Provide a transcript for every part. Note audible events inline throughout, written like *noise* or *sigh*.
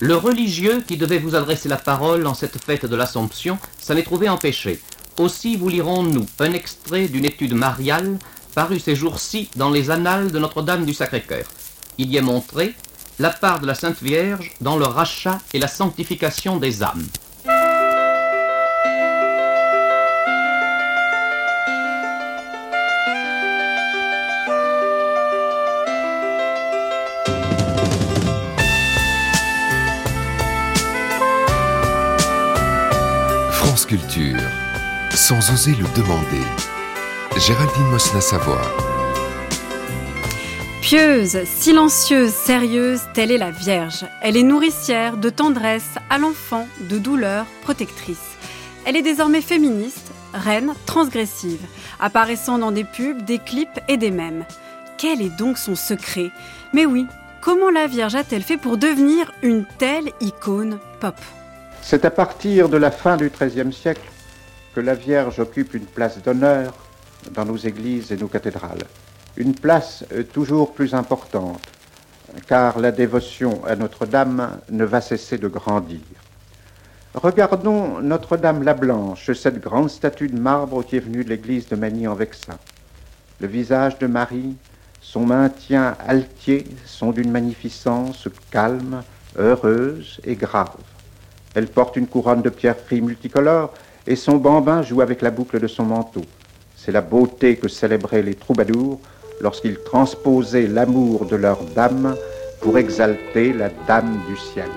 Le religieux qui devait vous adresser la parole en cette fête de l'Assomption s'en est trouvé empêché. Aussi vous lirons-nous un extrait d'une étude mariale parue ces jours-ci dans les annales de Notre-Dame du Sacré-Cœur. Il y est montré la part de la Sainte Vierge dans le rachat et la sanctification des âmes. Sans oser le demander. Géraldine Mosna-Savoie. Pieuse, silencieuse, sérieuse, telle est la Vierge. Elle est nourricière de tendresse à l'enfant, de douleur, protectrice. Elle est désormais féministe, reine, transgressive, apparaissant dans des pubs, des clips et des mèmes. Quel est donc son secret? Mais oui, comment la Vierge a-t-elle fait pour devenir une telle icône pop? C'est à partir de la fin du XIIIe siècle que la Vierge occupe une place d'honneur dans nos églises et nos cathédrales. Une place euh, toujours plus importante, car la dévotion à Notre-Dame ne va cesser de grandir. Regardons Notre-Dame la Blanche, cette grande statue de marbre qui est venue de l'église de Magny en Vexin. Le visage de Marie, son maintien altier sont d'une magnificence calme, heureuse et grave. Elle porte une couronne de pierreries multicolores et son bambin joue avec la boucle de son manteau. C'est la beauté que célébraient les troubadours lorsqu'ils transposaient l'amour de leur dame pour exalter la dame du ciel.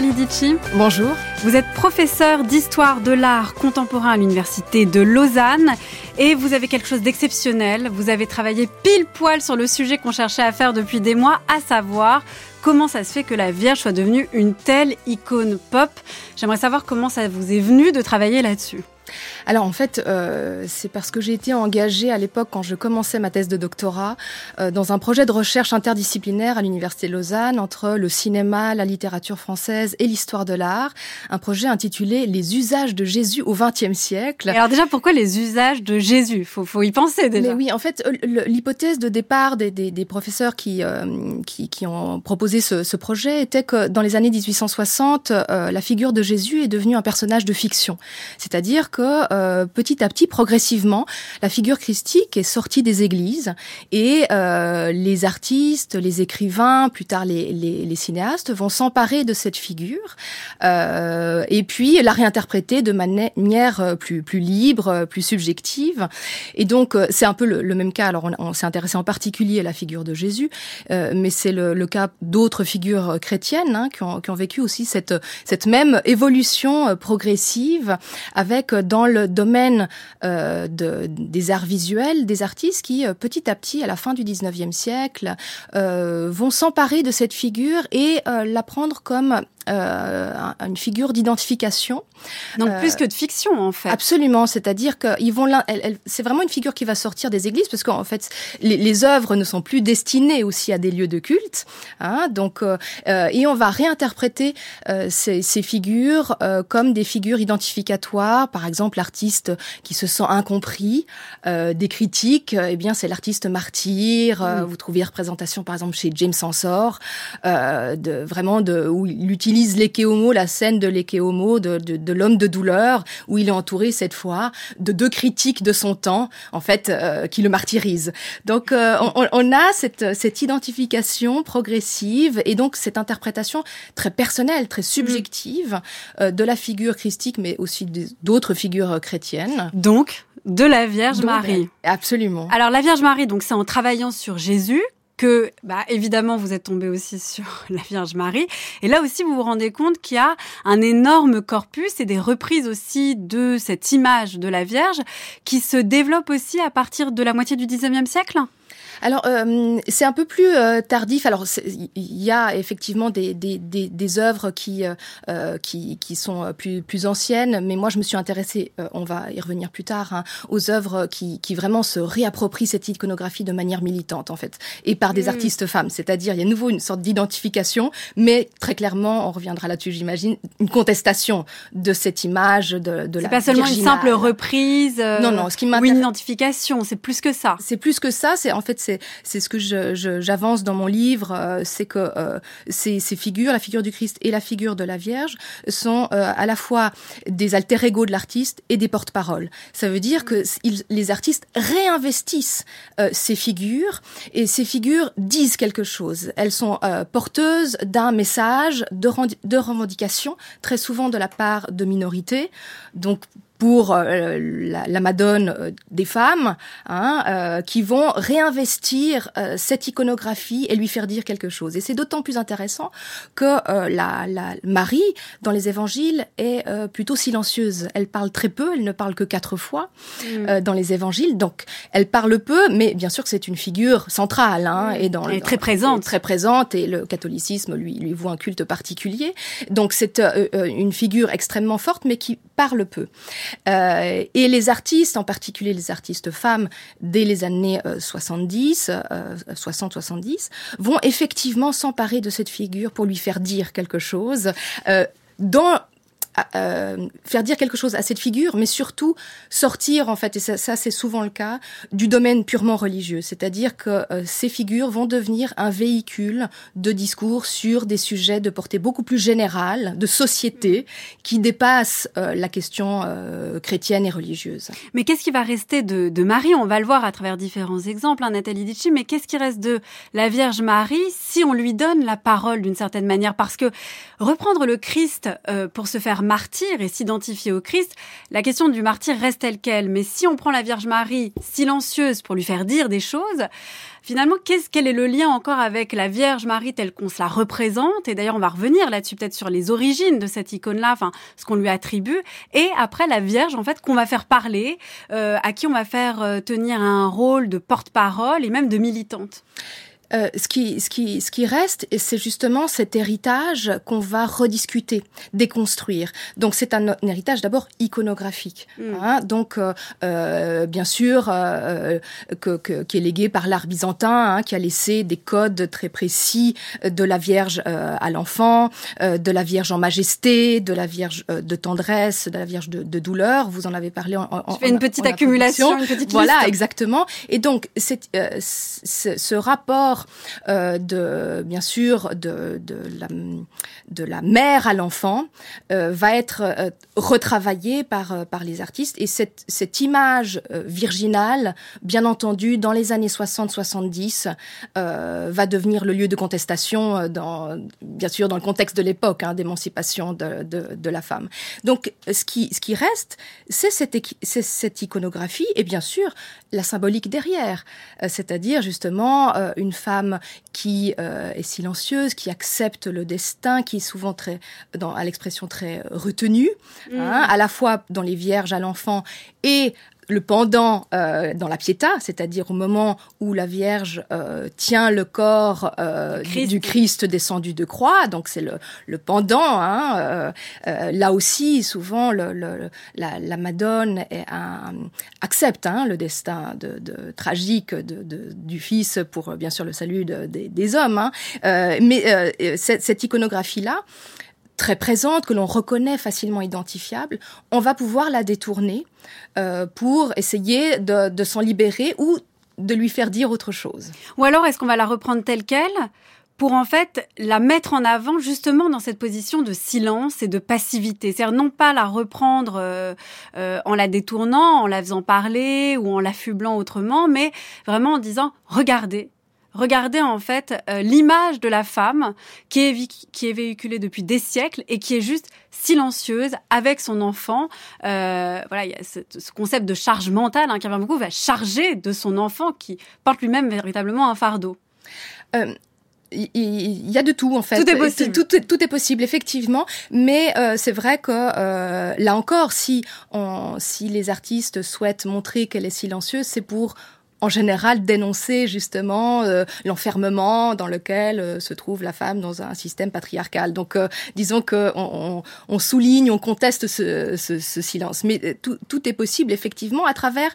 Nathalie Dici. Bonjour. Vous êtes professeure d'histoire de l'art contemporain à l'université de Lausanne et vous avez quelque chose d'exceptionnel. Vous avez travaillé pile poil sur le sujet qu'on cherchait à faire depuis des mois, à savoir comment ça se fait que la Vierge soit devenue une telle icône pop. J'aimerais savoir comment ça vous est venu de travailler là-dessus. Alors en fait, euh, c'est parce que j'ai été engagée à l'époque quand je commençais ma thèse de doctorat euh, dans un projet de recherche interdisciplinaire à l'université de Lausanne entre le cinéma, la littérature française et l'histoire de l'art. Un projet intitulé Les usages de Jésus au XXe siècle. Et alors déjà, pourquoi les usages de Jésus? Faut, faut y penser déjà. Mais oui, en fait, l'hypothèse de départ des, des, des professeurs qui, euh, qui, qui, ont proposé ce, ce, projet était que dans les années 1860, euh, la figure de Jésus est devenue un personnage de fiction. C'est-à-dire que euh, petit à petit, progressivement, la figure christique est sortie des églises et euh, les artistes, les écrivains, plus tard les, les, les cinéastes vont s'emparer de cette figure euh, et puis la réinterpréter de manière plus, plus libre, plus subjective. Et donc, euh, c'est un peu le, le, même cas. Alors, on, s'est intéressé en particulier à la figure de Jésus, euh, mais c'est le, le, cas d'autres figures chrétiennes hein, qui, ont, qui ont vécu aussi cette, cette même évolution progressive avec dans le domaine euh, de, des arts visuels, des artistes qui, euh, petit à petit, à la fin du 19e siècle, euh, vont s'emparer de cette figure et la prendre comme une figure d'identification. Donc euh, plus que de fiction en fait. Absolument, c'est-à-dire vont là, elle, elle, c'est vraiment une figure qui va sortir des églises parce qu'en fait les, les, œuvres ne sont plus destinées aussi à des lieux de culte. Hein, donc euh, et on va réinterpréter euh, ces, ces, figures euh, comme des figures identificatoires. Par exemple, l'artiste qui se sent incompris, euh, des critiques, eh bien c'est l'artiste martyr. Vous trouvez représentation par exemple chez James de vraiment de où il utilise l'ékéhomo, la scène de l'ékéhomo, de, de, de l'homme de douleur, où il est entouré cette fois de deux critiques de son temps, en fait, euh, qui le martyrisent. Donc, euh, on, on, a cette, cette identification progressive et donc cette interprétation très personnelle, très subjective euh, de la figure christique, mais aussi d'autres figures chrétiennes. Donc, de la Vierge donc, Marie. Absolument. Alors, la Vierge Marie, donc c'est en travaillant sur Jésus que, bah, évidemment, vous êtes tombé aussi *laughs* sur la Vierge Marie. Et là aussi, vous vous rendez compte qu'il y a un énorme corpus et des reprises aussi de cette image de la Vierge qui se développe aussi à partir de la moitié du 19e siècle? Alors, euh, c'est un peu plus euh, tardif. Alors, il y a effectivement des, des, des, des œuvres qui, euh, qui, qui sont plus, plus anciennes, mais moi, je me suis intéressée, on va y revenir plus tard, hein, aux œuvres qui, qui vraiment se réapproprient cette iconographie de manière militante, en fait, et par des mm. artistes femmes. C'est-à-dire, il y a à nouveau une sorte d'identification, mais très clairement, on reviendra là-dessus, j'imagine, une contestation de cette image de, de la. C'est pas seulement une simple reprise. non, non. Ce qui ou une identification, c'est plus que ça. C'est plus que ça. C'est en fait c'est ce que j'avance dans mon livre, euh, c'est que euh, ces, figures, la figure du Christ et la figure de la Vierge, sont euh, à la fois des alter ego de l'artiste et des porte-paroles. Ça veut dire que les artistes réinvestissent ces figures et ces figures disent quelque chose. Elles sont porteuses d'un message de, de revendication, très souvent de la part de minorités. Donc pour euh, la, la, Madone euh, des femmes, hein, euh, qui vont réinvestir cette iconographie et lui faire dire quelque chose. Et c'est d'autant plus intéressant que la, la, Marie, dans les évangiles, est plutôt silencieuse. Elle parle très peu, elle ne parle que quatre fois mm. dans les évangiles. Donc, elle parle peu, mais bien sûr que c'est une figure centrale. Hein, et dans, elle est très présente. Très présente, et le catholicisme lui, lui voit un culte particulier. Donc, c'est une figure extrêmement forte, mais qui parle peu. Euh, et les artistes, en particulier les artistes femmes, dès les années 70, euh, 60-70, euh, vont effectivement s'emparer de cette figure pour lui faire dire quelque chose. dans euh, faire dire quelque chose à cette figure, mais surtout sortir, en fait, et ça, ça c'est souvent le cas, du domaine purement religieux. C'est-à-dire que euh, ces figures vont devenir un véhicule de discours sur des sujets de portée beaucoup plus générale, de société, qui dépassent euh, la question chrétienne et religieuse. Mais qu'est-ce qui va rester de, de, Marie? On va le voir à travers différents exemples, hein, Nathalie Ditchi, mais qu'est-ce qui reste de la Vierge Marie si on lui donne la parole d'une certaine manière? Parce que reprendre le Christ pour se faire martyr et s'identifier au Christ, la question du martyr reste telle qu'elle? Mais si on prend la Vierge Marie silencieuse pour lui faire dire des choses, finalement, qu'est-ce, quel est le lien encore avec la Vierge Marie telle qu'on se la représente? Et d'ailleurs, on va revenir là-dessus peut-être sur les origines de cette icône-là, enfin, ce qu'on lui attribue. Et après, la Vierge, en fait, qu'on va faire parler, euh, à qui on va faire euh, tenir un rôle de porte-parole et même de militante. Euh, ce, qui, ce, qui, ce qui reste, c'est justement cet héritage qu'on va rediscuter, déconstruire. Donc c'est un, héritage d'abord iconographique, mm. hein, donc euh, euh, bien sûr euh, que, que, qui est légué par l'art byzantin, hein, qui a laissé des codes très précis de la Vierge à l'enfant, de la Vierge en majesté, de la Vierge de tendresse, de la Vierge de, de douleur. Vous en avez parlé en, en, fais une petite accumulation, une petite Voilà, exactement. Et donc c'est ce rapport euh, de, bien sûr, de, de, la, de la mère à l'enfant euh, va être euh, retravaillée par, par les artistes. Et cette, cette image virginale, bien entendu, dans les années 60-70, va devenir le lieu de contestation, dans, bien sûr, dans le contexte de l'époque, hein, d'émancipation de, de, de, la femme. Donc, ce qui, ce qui reste, c'est cette, cette iconographie et bien sûr la symbolique derrière, c'est-à-dire justement une femme qui euh, est silencieuse, qui accepte le destin, qui est souvent très, dans, à l'expression très retenue, hein, mm. à la fois dans les vierges à l'enfant et le pendant euh, dans la Pietà, c'est-à-dire au moment où la Vierge euh, tient le corps euh, du Christ descendu de croix, donc c'est le, le, pendant. Hein, là aussi, souvent, le, le, la, la, Madone est un, accepte hein, le destin de, de tragique de, de, du Fils pour bien sûr le salut des, des hommes. Hein. mais cette, cette iconographie-là, très présente, que l'on reconnaît facilement identifiable, on va pouvoir la détourner euh, pour essayer de, de s'en libérer ou de lui faire dire autre chose. Ou alors est-ce qu'on va la reprendre telle qu'elle pour en fait la mettre en avant justement dans cette position de silence et de passivité? C'est-à-dire non pas la reprendre euh, euh, en la détournant, en la faisant parler ou en l'affublant autrement, mais vraiment en disant regardez, Regardez en fait euh, l'image de la femme qui est, qui est véhiculée depuis des siècles et qui est juste silencieuse avec son enfant. Euh, voilà, il y a ce, concept de charge mentale hein, qui beaucoup va charger de son enfant qui porte lui-même véritablement un fardeau. Euh, il y a de tout en fait. Tout est possible. Tout, tout, est possible effectivement, mais euh, c'est vrai que euh, là encore, si on, si les artistes souhaitent montrer qu'elle est silencieuse, c'est pour en général dénoncer justement euh, l'enfermement dans lequel euh, se trouve la femme dans un système patriarcal. Donc, euh, disons que on, souligne, on conteste ce, ce, ce silence, mais tout, est possible effectivement à travers,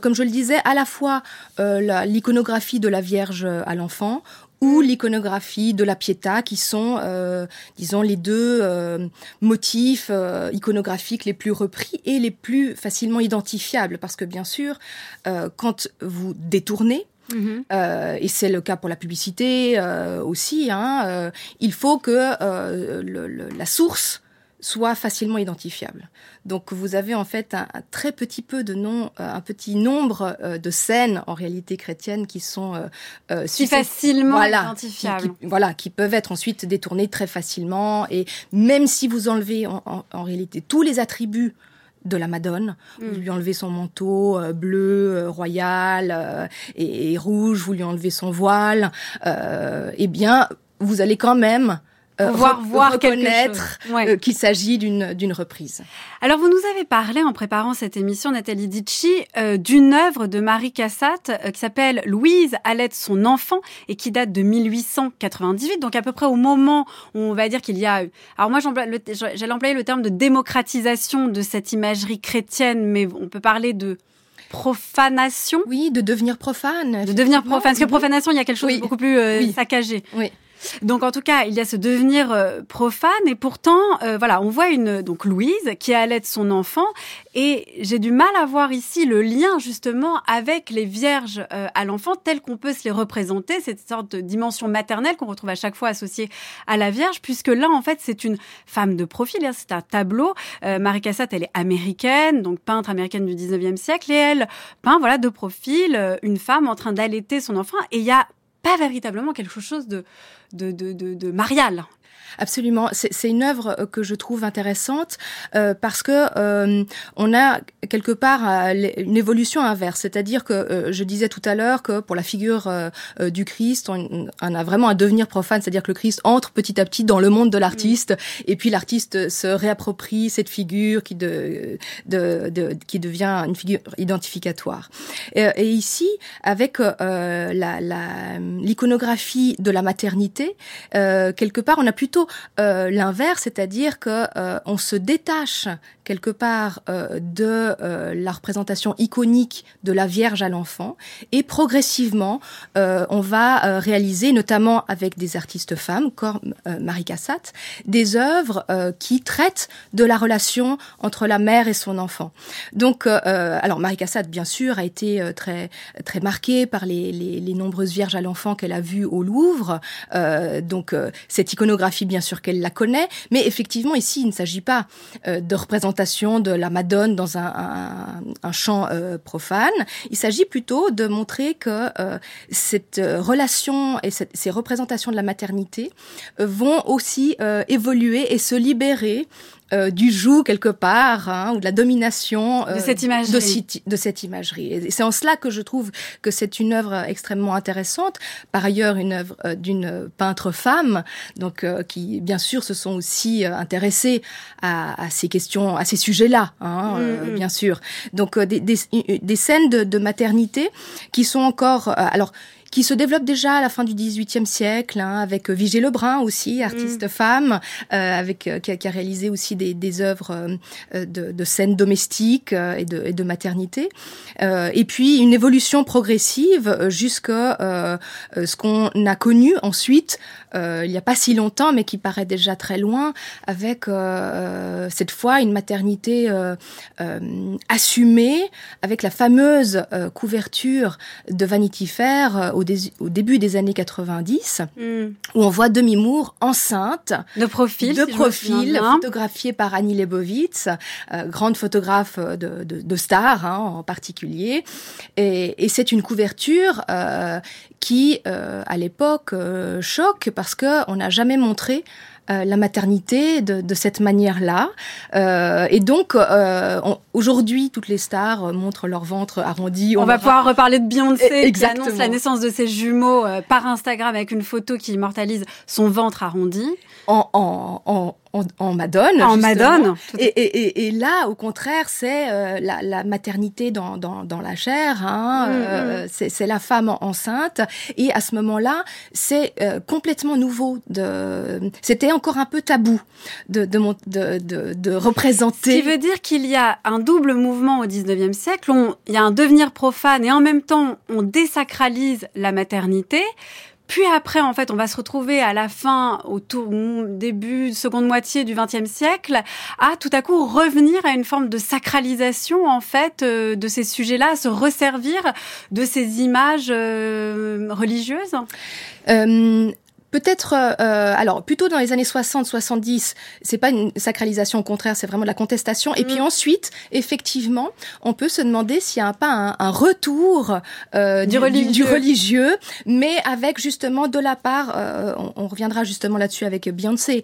comme je le disais, à la fois l'iconographie de la Vierge à l'enfant ou l'iconographie de la Pietà, qui sont, euh, disons, les deux euh, motifs euh, iconographiques les plus repris et les plus facilement identifiables. Parce que bien sûr, quand vous détournez, mhm. et c'est le cas pour la publicité aussi. Hein, il faut que la source soit facilement identifiable. Donc vous avez en fait un, très petit peu de nom, euh, un petit nombre euh, de scènes en réalité chrétiennes qui sont euh, si facilement identifiables. Qui, voilà, qui peuvent être ensuite détournées très facilement. Et même si vous enlevez en, réalité tous les attributs de la Madone. Vous mm. lui enlevez son manteau bleu, royal et, rouge, vous lui enlevez son voile. eh bien, vous allez quand même euh, voir, voir reconnaître euh, qu'il s'agit d'une reprise. Alors vous nous avez parlé en préparant cette émission Nathalie Dici euh, d'une œuvre de Marie Cassatt qui s'appelle Louise allait son enfant et qui date de 1898 donc à peu près au moment où on va dire qu'il y a alors moi j'allais employer le terme de démocratisation de cette imagerie chrétienne mais on peut parler de profanation. Oui, de devenir profane. De devenir profane. Parce que profanation, il y a quelque chose de beaucoup plus saccagé. Oui. Donc en tout cas, il y a ce devenir euh, profane. Et pourtant, euh, voilà, on voit une donc Louise qui allait son enfant. Et j'ai du mal à voir ici le lien justement avec les vierges euh, à l'enfant tel qu'on peut se les représenter, cette sorte de dimension maternelle qu'on retrouve à chaque fois associée à la Vierge, puisque là en fait c'est une femme de profil, hein, c'est un tableau. Marie Cassatt, elle est américaine, donc peintre américaine du 19e siècle et elle peint voilà de profil une femme en train d'allaiter son enfant. Et il y a pas véritablement quelque chose de, marial. Absolument, c'est une œuvre euh, que je trouve intéressante euh, parce que euh, on a quelque part une évolution inverse, c'est-à-dire que je disais tout à l'heure que pour la figure du Christ, on, a vraiment un devenir profane, c'est-à-dire que le Christ entre petit à petit dans le monde de l'artiste mm. et puis l'artiste se réapproprie cette figure qui de, de, de, qui devient une figure identificatoire. Et, et ici, avec la l'iconographie de la maternité, quelque part, on a plutôt euh, l'inverse, c'est-à-dire que euh, on se détache quelque part euh, de la représentation iconique de la Vierge à l'enfant et progressivement on va réaliser, notamment avec des artistes femmes comme Marie Cassatt, des œuvres qui traitent de la relation entre la mère et son enfant. Donc, alors Marie Cassatt, bien sûr, a été très très marquée par les, les, les nombreuses Vierges à l'enfant qu'elle a vues au Louvre. donc, cette iconographie bien sûr qu'elle la connaît, mais effectivement ici il ne s'agit pas euh, de de la Madone dans un, chant euh, profane. Il s'agit plutôt de montrer que euh, cette relation et ces représentations de la maternité vont aussi évoluer et se libérer euh, du joug quelque part, hein, ou de la domination euh, de cette imagerie. De, cette imagerie. Et c'est en cela que je trouve que c'est une œuvre extrêmement intéressante. Par ailleurs, une œuvre euh, d'une peintre femme, donc qui bien sûr se sont aussi intéressées à, à, ces questions, à ces sujets-là, hein, mm, mm. bien sûr. Donc des, des, des scènes de, de, maternité qui sont encore, alors qui se développe déjà à la fin du XVIIIe siècle, hein, avec euh, Vigée Lebrun aussi, artiste mm. femme, euh, avec euh, qui a, qui, a, réalisé aussi des, des œuvres de, de, scènes domestiques et, de, et de maternité. et puis une évolution progressive jusqu'à ce qu'on a connu ensuite, il n'y a pas si longtemps, mais qui paraît déjà très loin, avec cette fois une maternité assumée, avec la fameuse couverture de Vanity Fair au au, début des années 90, hmm. où on voit Demi Moore enceinte, de profil, de profil, photographiée par Annie Leibovitz, euh, grande photographe de, de, de stars hein, en particulier, et, et c'est une couverture euh, qui, euh, à l'époque, choque parce que on n'a jamais montré euh, la maternité de, de cette manière-là. Euh, et donc, euh, aujourd'hui, toutes les stars montrent leur ventre arrondi. On, on va pouvoir reparler de Beyoncé qui annonce la naissance de ses jumeaux par Instagram avec une photo qui immortalise son ventre arrondi. En, en, en, en, en Madone. En Madone. Et, et, et, là, au contraire, c'est euh, la, la, maternité dans, dans, dans, la chair. Hein, mm, euh, mm. c'est la femme enceinte. Et à ce moment-là, c'est euh, complètement nouveau. De... C'était encore un peu tabou de, de, de, de, de représenter. Ce qui veut dire qu'il y a un double mouvement au 19e siècle. On, il y a un devenir profane et en même temps, on désacralise la maternité. Puis après, en fait, on va se retrouver à la fin, au tout début, seconde moitié du XXe siècle, à tout à coup revenir à une forme de sacralisation, en fait, euh, de ces sujets-là, à se resservir de ces images euh, religieuses. Euh, Peut-être, euh, euh, alors plutôt dans les années 60-70, c'est pas une sacralisation, au contraire, c'est vraiment de la contestation. Et puis mm. ensuite, effectivement, on peut se demander s'il n'y a pas un, retour euh, du, religieux. mais avec justement de la part, on, reviendra justement là-dessus avec Beyoncé,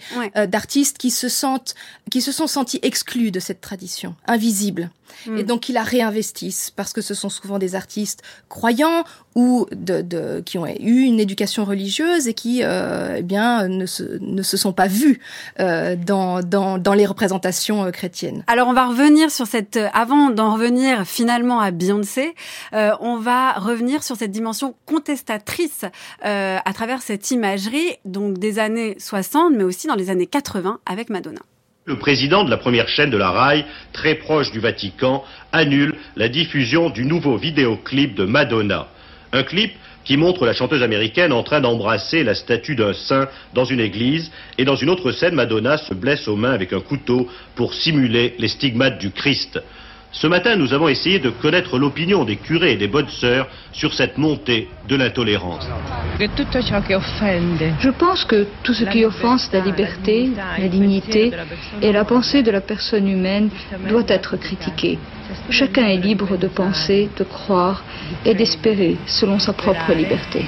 d'artistes qui se sentent, qui se sont sentis exclus de cette tradition, invisibles. Mm. Et donc, ils la réinvestissent parce que ce sont souvent des artistes croyants ou de, de qui ont eu une éducation religieuse et qui, euh, eh bien, ne se, ne se sont pas vus euh, dans, dans, dans les représentations euh, chrétiennes. Alors, on va revenir sur cette, euh, avant d'en revenir finalement à Beyoncé, euh, on va revenir sur cette dimension contestatrice euh, à travers cette imagerie, donc des années 60, mais aussi dans les années 80 avec Madonna. Le président de la première chaîne de la RAI, très proche du Vatican, annule la diffusion du nouveau vidéoclip de Madonna. Un clip qui montre la chanteuse américaine en train d'embrasser la statue d'un saint dans une église, et dans une autre scène, Madonna se blesse aux mains avec un couteau pour simuler les stigmates du Christ. Ce matin, nous avons essayé de connaître l'opinion des curés et des bonnes sœurs sur cette montée de l'intolérance. Je pense que tout ce qui offense la liberté, la dignité et la pensée de la personne humaine doit être critiqué. Chacun est libre de penser, de croire et d'espérer selon sa propre liberté.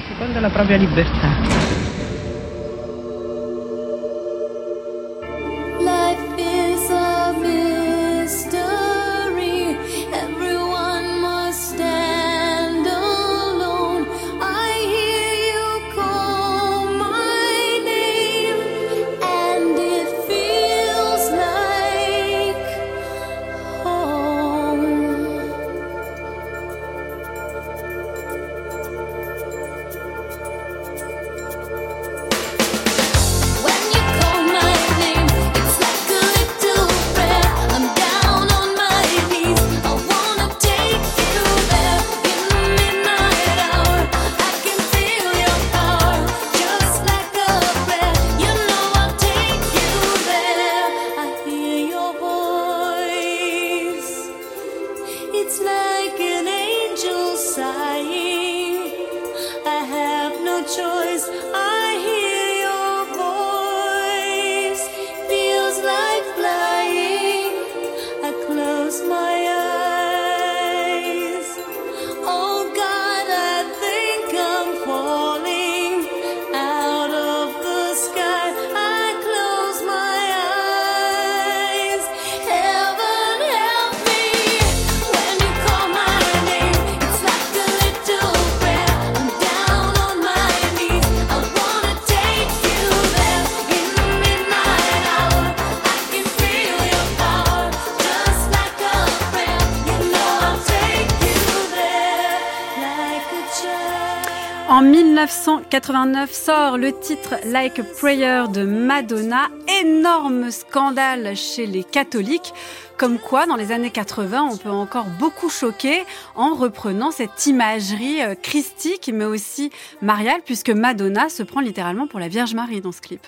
1989 sort le titre Like a Prayer de Madonna, énorme scandale chez les catholiques, comme quoi dans les années 80 on peut encore beaucoup choquer en reprenant cette imagerie euh, christique mais aussi mariale puisque Madonna se prend littéralement pour la Vierge Marie dans ce clip.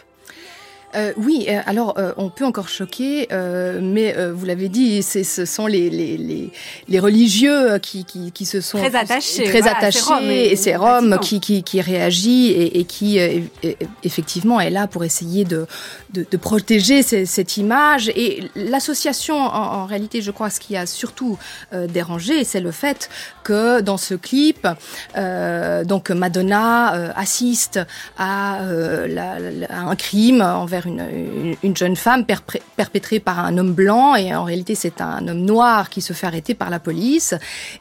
Euh, oui, euh, alors euh, on peut encore choquer, mais vous l'avez dit, ce sont les, les, les, les religieux qui, qui, qui, se sont très attachés, très voilà, attachés et c'est Rome qui, qui, qui, réagit et, et qui effectivement est là pour essayer de, de, de protéger cette image. Et l'association, en, en, réalité, je crois, ce qui a surtout dérangé, c'est le fait que dans ce clip, donc Madonna assiste à, la, à un crime envers une, une, jeune femme perpétrée par un homme blanc et en réalité c'est un homme noir qui se fait arrêter par la police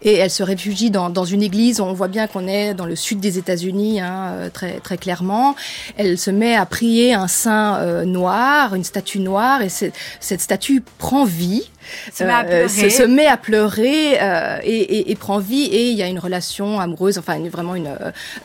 et elle se réfugie dans, dans une église. On voit bien qu'on est dans le sud des États-Unis hein, euh, très très clairement. Elle se met à prier un saint euh, noir, une statue noire et cette statue prend vie se met à pleurer, se, met à pleurer euh, et, et, et, prend vie et il y a une relation amoureuse, enfin une, vraiment une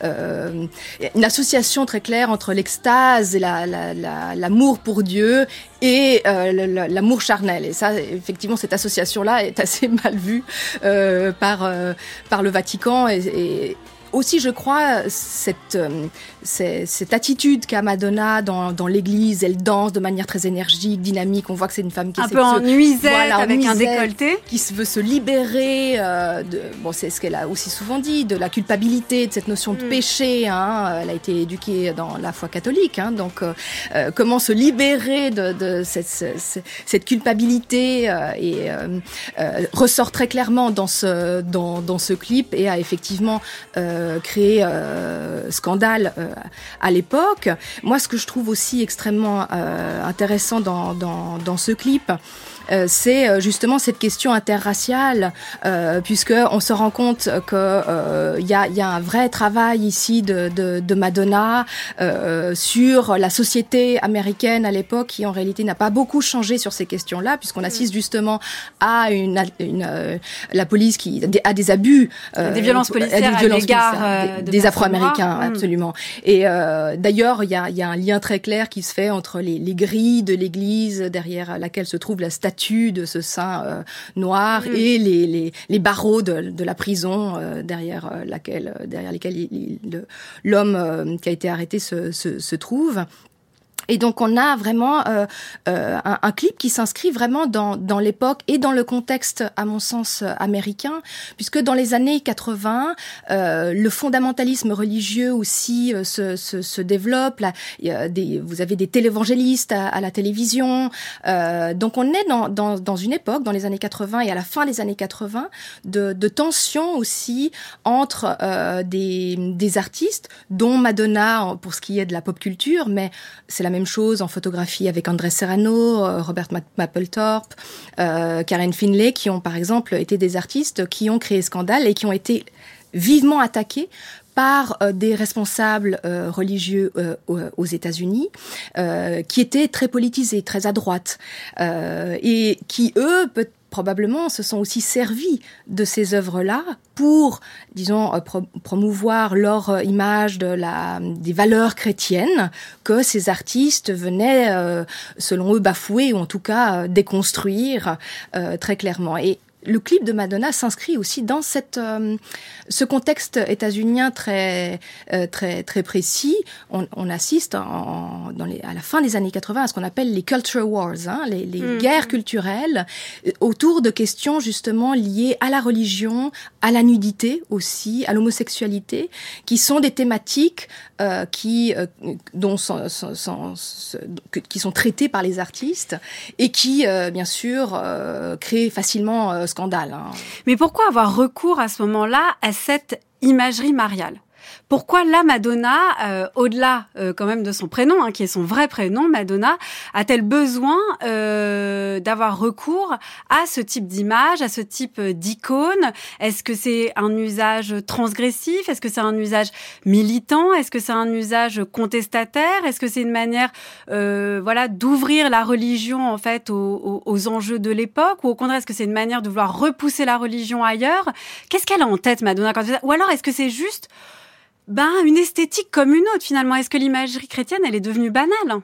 euh, une association très claire entre l'extase et l'amour la, la, pour Dieu et euh, l'amour charnel. Et ça, effectivement, cette association-là est assez *laughs* mal vue euh, par euh, par le Vatican et, et aussi, je crois, cette, euh, cette, attitude qu'a Madonna dans, dans l'église, elle danse de manière très énergique, dynamique. On voit que c'est une femme qui un peu en nuisette, avec un décolleté, qui se veut se libérer. Euh, de, bon, c'est ce qu'elle a aussi souvent dit, de la culpabilité, de cette notion de mm. péché. Hein. Elle a été éduquée dans la foi catholique, hein. donc euh, euh comment se libérer de, de cette, cette, cette, culpabilité euh, et ressort très clairement dans ce dans, dans ce clip et a effectivement euh, créé euh, scandale euh, à l'époque. Moi, ce que je trouve aussi extrêmement intéressant dans, dans, dans ce clip, euh, c'est euh, justement cette question interraciale, euh, puisque on se rend compte que il y a, y, a, un vrai travail ici de, de, de Madonna sur la société américaine à l'époque, qui en réalité n'a pas beaucoup changé sur ces questions-là, puisqu'on assiste justement à une, une la police qui a des abus, des violences policières à l'égard des, des Afro-Américains, mm. absolument. Et d'ailleurs, il y a, y a, un lien très clair qui se fait entre les, les grilles de l'église derrière laquelle se trouve la statue de ce sein euh, noir mm. et les, les, les, barreaux de, de la prison euh, derrière euh, laquelle derrière lesquels l'homme qui a été arrêté se, se, se trouve. Et donc on a vraiment euh, euh, un, clip qui s'inscrit vraiment dans, dans l'époque et dans le contexte, à mon sens, américain, puisque dans les années 80, euh, le fondamentalisme religieux aussi euh, se, se, se, développe. Là, y a des, vous avez des télévangélistes à, à la télévision. Euh, donc on est dans, dans, dans, une époque, dans les années 80 et à la fin des années 80, de, de tensions aussi entre euh, des, des artistes, dont Madonna pour ce qui est de la pop culture, mais c'est la même chose en photographie avec André Serrano, euh, Robert Mapplethorpe, euh, Karen Finlay, qui ont par exemple été des artistes qui ont créé scandale et qui ont été vivement attaqués par euh, des responsables euh, religieux aux États-Unis, qui étaient très politisés, très à droite, et qui eux peut probablement se sont aussi servis de ces œuvres-là pour, disons, euh, promouvoir leur euh, image de la, des valeurs chrétiennes que ces artistes venaient, euh, selon eux, bafouer ou en tout cas déconstruire très clairement. Le clip de Madonna s'inscrit aussi dans cette, euh, ce contexte états-unien très, euh, très, très précis. On, on assiste en, dans les, à la fin des années 80 à ce qu'on appelle les culture wars, hein, les, les mm. guerres culturelles euh, autour de questions justement liées à la religion, à la nudité aussi, à l'homosexualité, qui sont des thématiques euh, qui, euh, dont sont, sont, sont, qui sont traitées par les artistes et qui, bien sûr, créent facilement scandale. Hein. Mais pourquoi avoir recours à ce moment-là à cette imagerie mariale? Pourquoi la Madonna, euh, au-delà euh, quand même de son prénom, hein, qui est son vrai prénom, Madonna, a-t-elle besoin euh, d'avoir recours à ce type d'image, à ce type d'icône? Est-ce que c'est un usage transgressif? Est-ce que c'est un usage militant? Est-ce que c'est un usage contestataire? Est-ce que c'est une manière, voilà, d'ouvrir la religion en fait aux, aux enjeux de l'époque? Ou au contraire, est-ce que c'est une manière de vouloir repousser la religion ailleurs? Qu'est-ce qu'elle a en tête, Madonna quand Ou alors, est-ce que c'est juste ben, une esthétique comme une autre finalement. Est-ce que l'imagerie chrétienne, elle est devenue banale?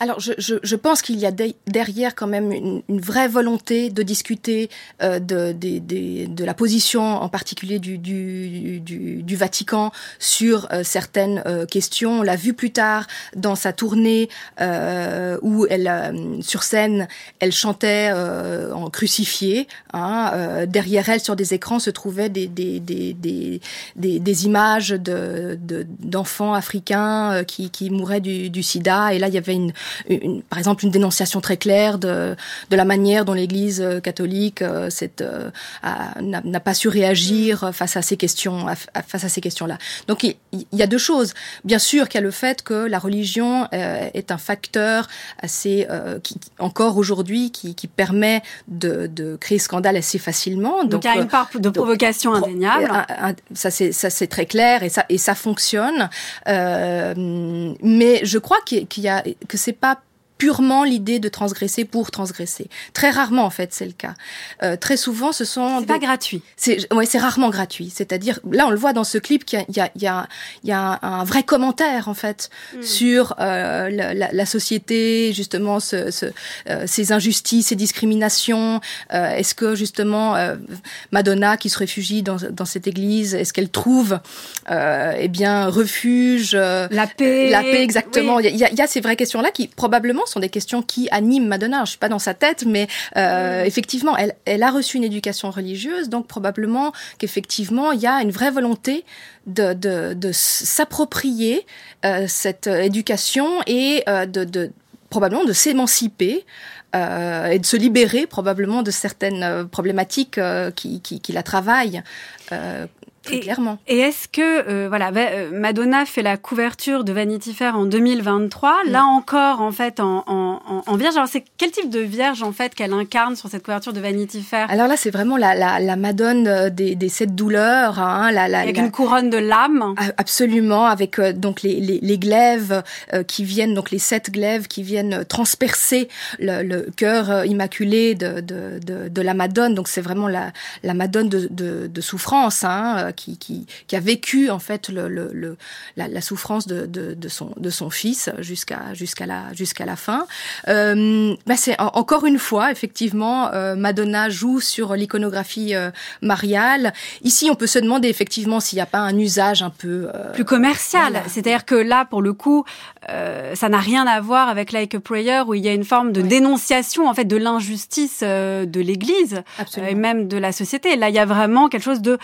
Alors, je, je, je pense qu'il y a derrière quand même une, une, vraie volonté de discuter euh, de, de, de, de, la position, en particulier du, du, du, du Vatican, sur euh, certaines euh, questions. On l'a vu plus tard dans sa tournée euh, où elle, euh, sur scène, elle chantait en crucifié. Hein, derrière elle, sur des écrans, se trouvaient des, des, des, des, des, des images de, d'enfants africains qui, qui mouraient du, du sida. Et là, il y avait une une, par exemple, une dénonciation très claire de, de la manière dont l'Église catholique n'a pas su réagir face à ces questions, face à ces questions-là. Donc il, y a deux choses. Bien sûr qu'il y a le fait que la religion est un facteur assez, qui, encore aujourd'hui, qui, qui permet de, de créer scandale assez facilement. Donc, il y a une part de provocation indéniable. ça c'est ça c'est très clair et ça et ça fonctionne. Euh, mais je crois qu'il y a que c'est pas purement l'idée de transgresser pour transgresser. Très rarement, en fait, c'est le cas. Euh, très souvent, ce sont... C'est pas gratuit. C'est ouais, c'est rarement gratuit. C'est-à-dire, là, on le voit dans ce clip qu'il y a, il y a, il y a un vrai commentaire, en fait, hmm. sur euh, la, la, société, justement, ce, ce, euh, ces injustices, ces discriminations. Euh, est-ce que, justement, euh, Madonna, qui se réfugie dans, dans cette église, est-ce qu'elle trouve, eh bien, refuge La paix. La paix, exactement. Il, y a, il y a ces vraies questions-là qui, probablement, sont des questions qui animent Madonna. Je suis pas dans sa tête, mais euh, effectivement, elle, elle a reçu une éducation religieuse, donc probablement qu'effectivement, il y a une vraie volonté de, de, de s'approprier euh, cette éducation et euh, de, de probablement de s'émanciper euh, et de se libérer probablement de certaines problématiques euh, qui, qui, qui, la travaillent. Euh, et, clairement. Et est-ce que euh, voilà, euh, Madonna fait la couverture de Vanity Fair en 2023, mm. là encore en fait en, en, en vierge. Alors c'est quel type de vierge en fait qu'elle incarne sur cette couverture de Vanity Fair? Alors là c'est vraiment la, la, la Madone euh, des, des sept douleurs, hein, la, la, avec une couronne de l'âme. Absolument, avec euh, donc les, les, les glaives euh, qui viennent donc les sept glaives qui viennent transpercer le, le cœur immaculé de, de, de, de, la Madone. Donc c'est vraiment la, la Madone de, de, de souffrance. Hein, qui, qui, qui, a vécu en fait le, le, la, la, souffrance de, de, de, son, de son fils jusqu'à jusqu'à la, jusqu'à la fin. Euh, bah c'est encore une fois, effectivement, euh, Madonna joue sur l'iconographie euh, mariale. Ici, on peut se demander effectivement s'il n'y a pas un usage un peu plus commercial. C'est-à-dire que là, pour le coup, ça n'a rien à voir avec Like a Prayer où il y a une forme de oui. dénonciation en fait de l'injustice de l'Église et même de la société. Là, il y a vraiment quelque chose de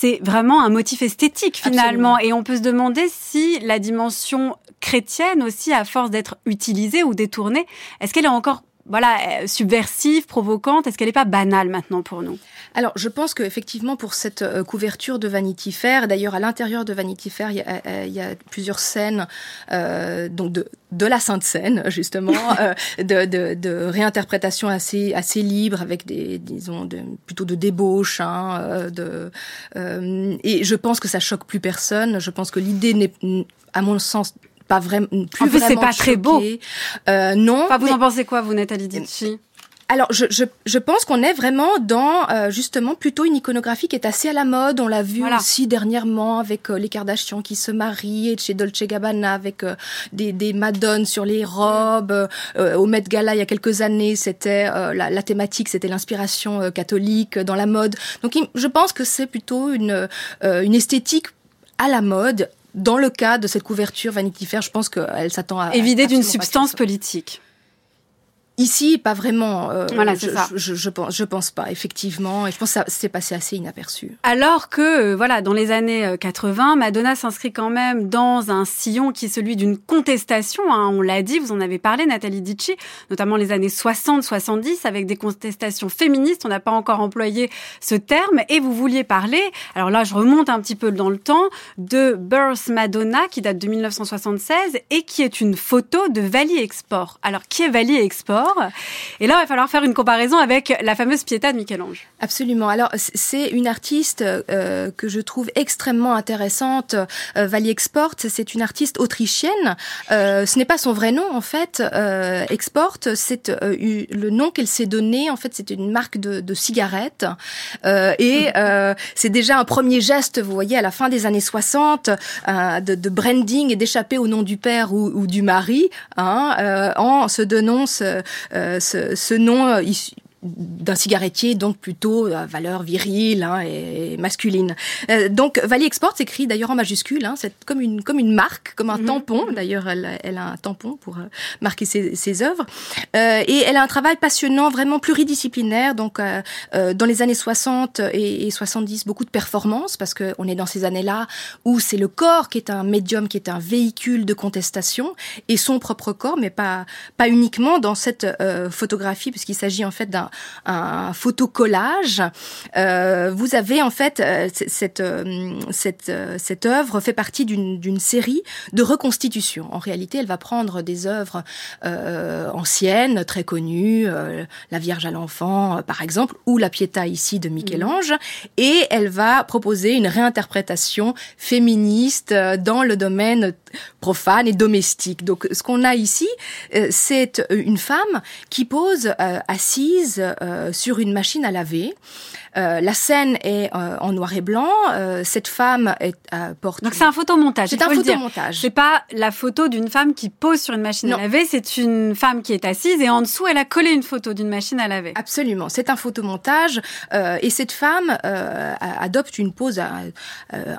c'est vraiment un motif esthétique finalement. Absolument. Et on peut se demander si la dimension chrétienne aussi, à force d'être utilisée ou détournée, est-ce qu'elle est encore voilà, euh, subversive, provocante Est-ce qu'elle n'est pas banale maintenant pour nous? Alors, je pense qu'effectivement, pour cette euh, couverture de Vanity Fair, d'ailleurs, à l'intérieur de Vanity Fair, il y a, euh, plusieurs scènes donc de, la Sainte Seine, *laughs* justement, de, réinterprétation assez, assez libre, avec des, disons, plutôt de débauche. Hein, et je pense que ça choque plus personne. Je pense que l'idée n'est, à mon sens, pas vraiment plus en plus, c'est pas très beau. Euh, non. Enfin, vous mais... en pensez quoi, vous, Nathalie Ditchi alors, je, je, je pense qu'on est vraiment dans euh, justement plutôt une iconographie qui est assez à la mode. On l'a vu voilà. aussi dernièrement avec euh, les Kardashians qui se marient, et chez Dolce Gabbana avec euh, des, des madones sur les robes. Au Met Gala il y a quelques années, c'était la, la, thématique, c'était l'inspiration catholique dans la mode. Donc, je pense que c'est plutôt une une esthétique à la mode dans le cas de cette couverture Vanity Fair, je pense qu'elle s'attend à... Évidée d'une substance politique. Ici, pas vraiment. Euh, voilà, c'est ça. Je, je, je, pense, je pense pas, effectivement. Et je pense que ça s'est passé assez inaperçu. Alors que, euh, voilà, dans les années 80, Madonna s'inscrit quand même dans un sillon qui est celui d'une contestation. Hein, on l'a dit, vous en avez parlé, Nathalie Ditchi, notamment les années 60-70, avec des contestations féministes. On n'a pas encore employé ce terme. Et vous vouliez parler, alors là, je remonte un petit peu dans le temps, de Birth Madonna, qui date de 1976, et qui est une photo de Valley Export. Alors, qui est Valley Export? Et là, il va falloir faire une comparaison avec la fameuse Pietà de Michel-Ange. Absolument. Alors, c'est une artiste euh, que je trouve extrêmement intéressante. Euh, Vali Export, c'est une artiste autrichienne. Euh, ce n'est pas son vrai nom, en fait. Euh, Export, c'est le nom qu'elle s'est donné. En fait, c'est une marque de, de cigarettes. Et c'est déjà un premier geste, vous voyez, à la fin des années 60, de, de, branding et d'échapper au nom du père ou, ou du mari, hein, en se donnant ce, ce, ce, nom euh, d'un cigarettier, donc plutôt à valeur virile hein, et, masculine. Euh, donc Valley Export s'écrit d'ailleurs en majuscule, hein, c'est comme une comme une marque, comme un mhm. tampon. D'ailleurs, elle, elle, a un tampon pour euh, marquer ses, ses œuvres. Euh, et elle a un travail passionnant, vraiment pluridisciplinaire. Donc euh, euh dans les années 60 et, et 70, beaucoup de performances parce que on est dans ces années-là où c'est le corps qui est un médium, qui est un véhicule de contestation et son propre corps, mais pas pas uniquement dans cette photographie, puisqu'il s'agit en fait d'un un, photocollage. Euh, vous avez en fait euh, cette euh, cette cette œuvre fait partie d'une série de reconstitutions. En réalité, elle va prendre des œuvres anciennes, très connues, la Vierge à l'enfant, par exemple, ou la Pietà ici de Michel-Ange, et elle va proposer une réinterprétation féministe dans le domaine profane et domestique. Donc, ce qu'on a ici, c'est une femme qui pose assise euh, sur une machine à laver. Euh, la scène est euh, en noir et blanc. cette femme est, porte. Donc c'est un photomontage. C'est un photomontage. C'est pas la photo d'une femme qui pose sur une machine à laver. C'est une femme qui est assise et en dessous elle a collé une photo d'une machine à laver. Absolument. C'est un photomontage et cette femme adopte une pose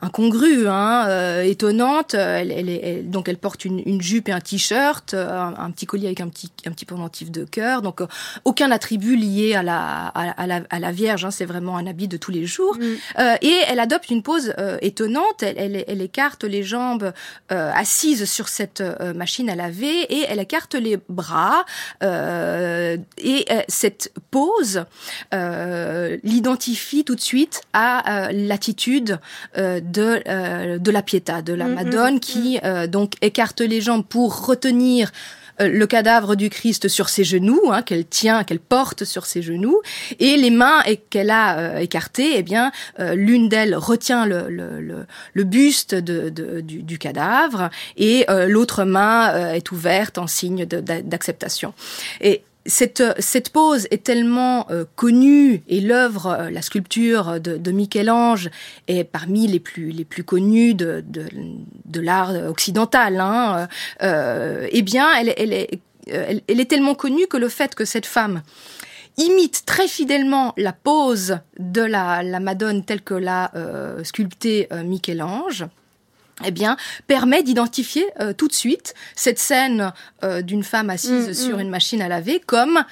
incongrue, hein, étonnante. Elle, elle, donc elle porte une, jupe et un t-shirt, un, petit collier avec un petit un petit pendentif de cœur. Donc aucun attribut lié à la, à, la, à la Vierge, hein, c'est vraiment un habit de tous les jours. Mm. Euh, et elle adopte une pose euh, étonnante, elle, elle, elle, écarte les jambes euh, assises sur cette machine à laver et elle écarte les bras. Et cette pose l'identifie tout de suite à l'attitude de, de la Pietà, de la mm, mm, Madone, qui donc écarte les jambes pour retenir le cadavre du Christ sur ses genoux, hein, qu'elle tient, qu'elle porte sur ses genoux, et les mains qu'elle a euh, écartées, eh bien, euh, l'une d'elles retient le, le, le, buste de, de, du, du, cadavre, et l'autre main est ouverte en signe d'acceptation. Cette, cette pose est tellement euh, connue et l'œuvre, euh, la sculpture de, de Michel-Ange est parmi les plus, les plus connues de, de, l'art occidental. Hein, euh, eh bien, elle, est, est tellement connue que le fait que cette femme imite très fidèlement la pose de la, la Madone telle que l'a sculptée Michel-Ange, eh bien, permet d'identifier euh, tout de suite cette scène euh, d'une femme assise mm, sur mm. une machine à laver comme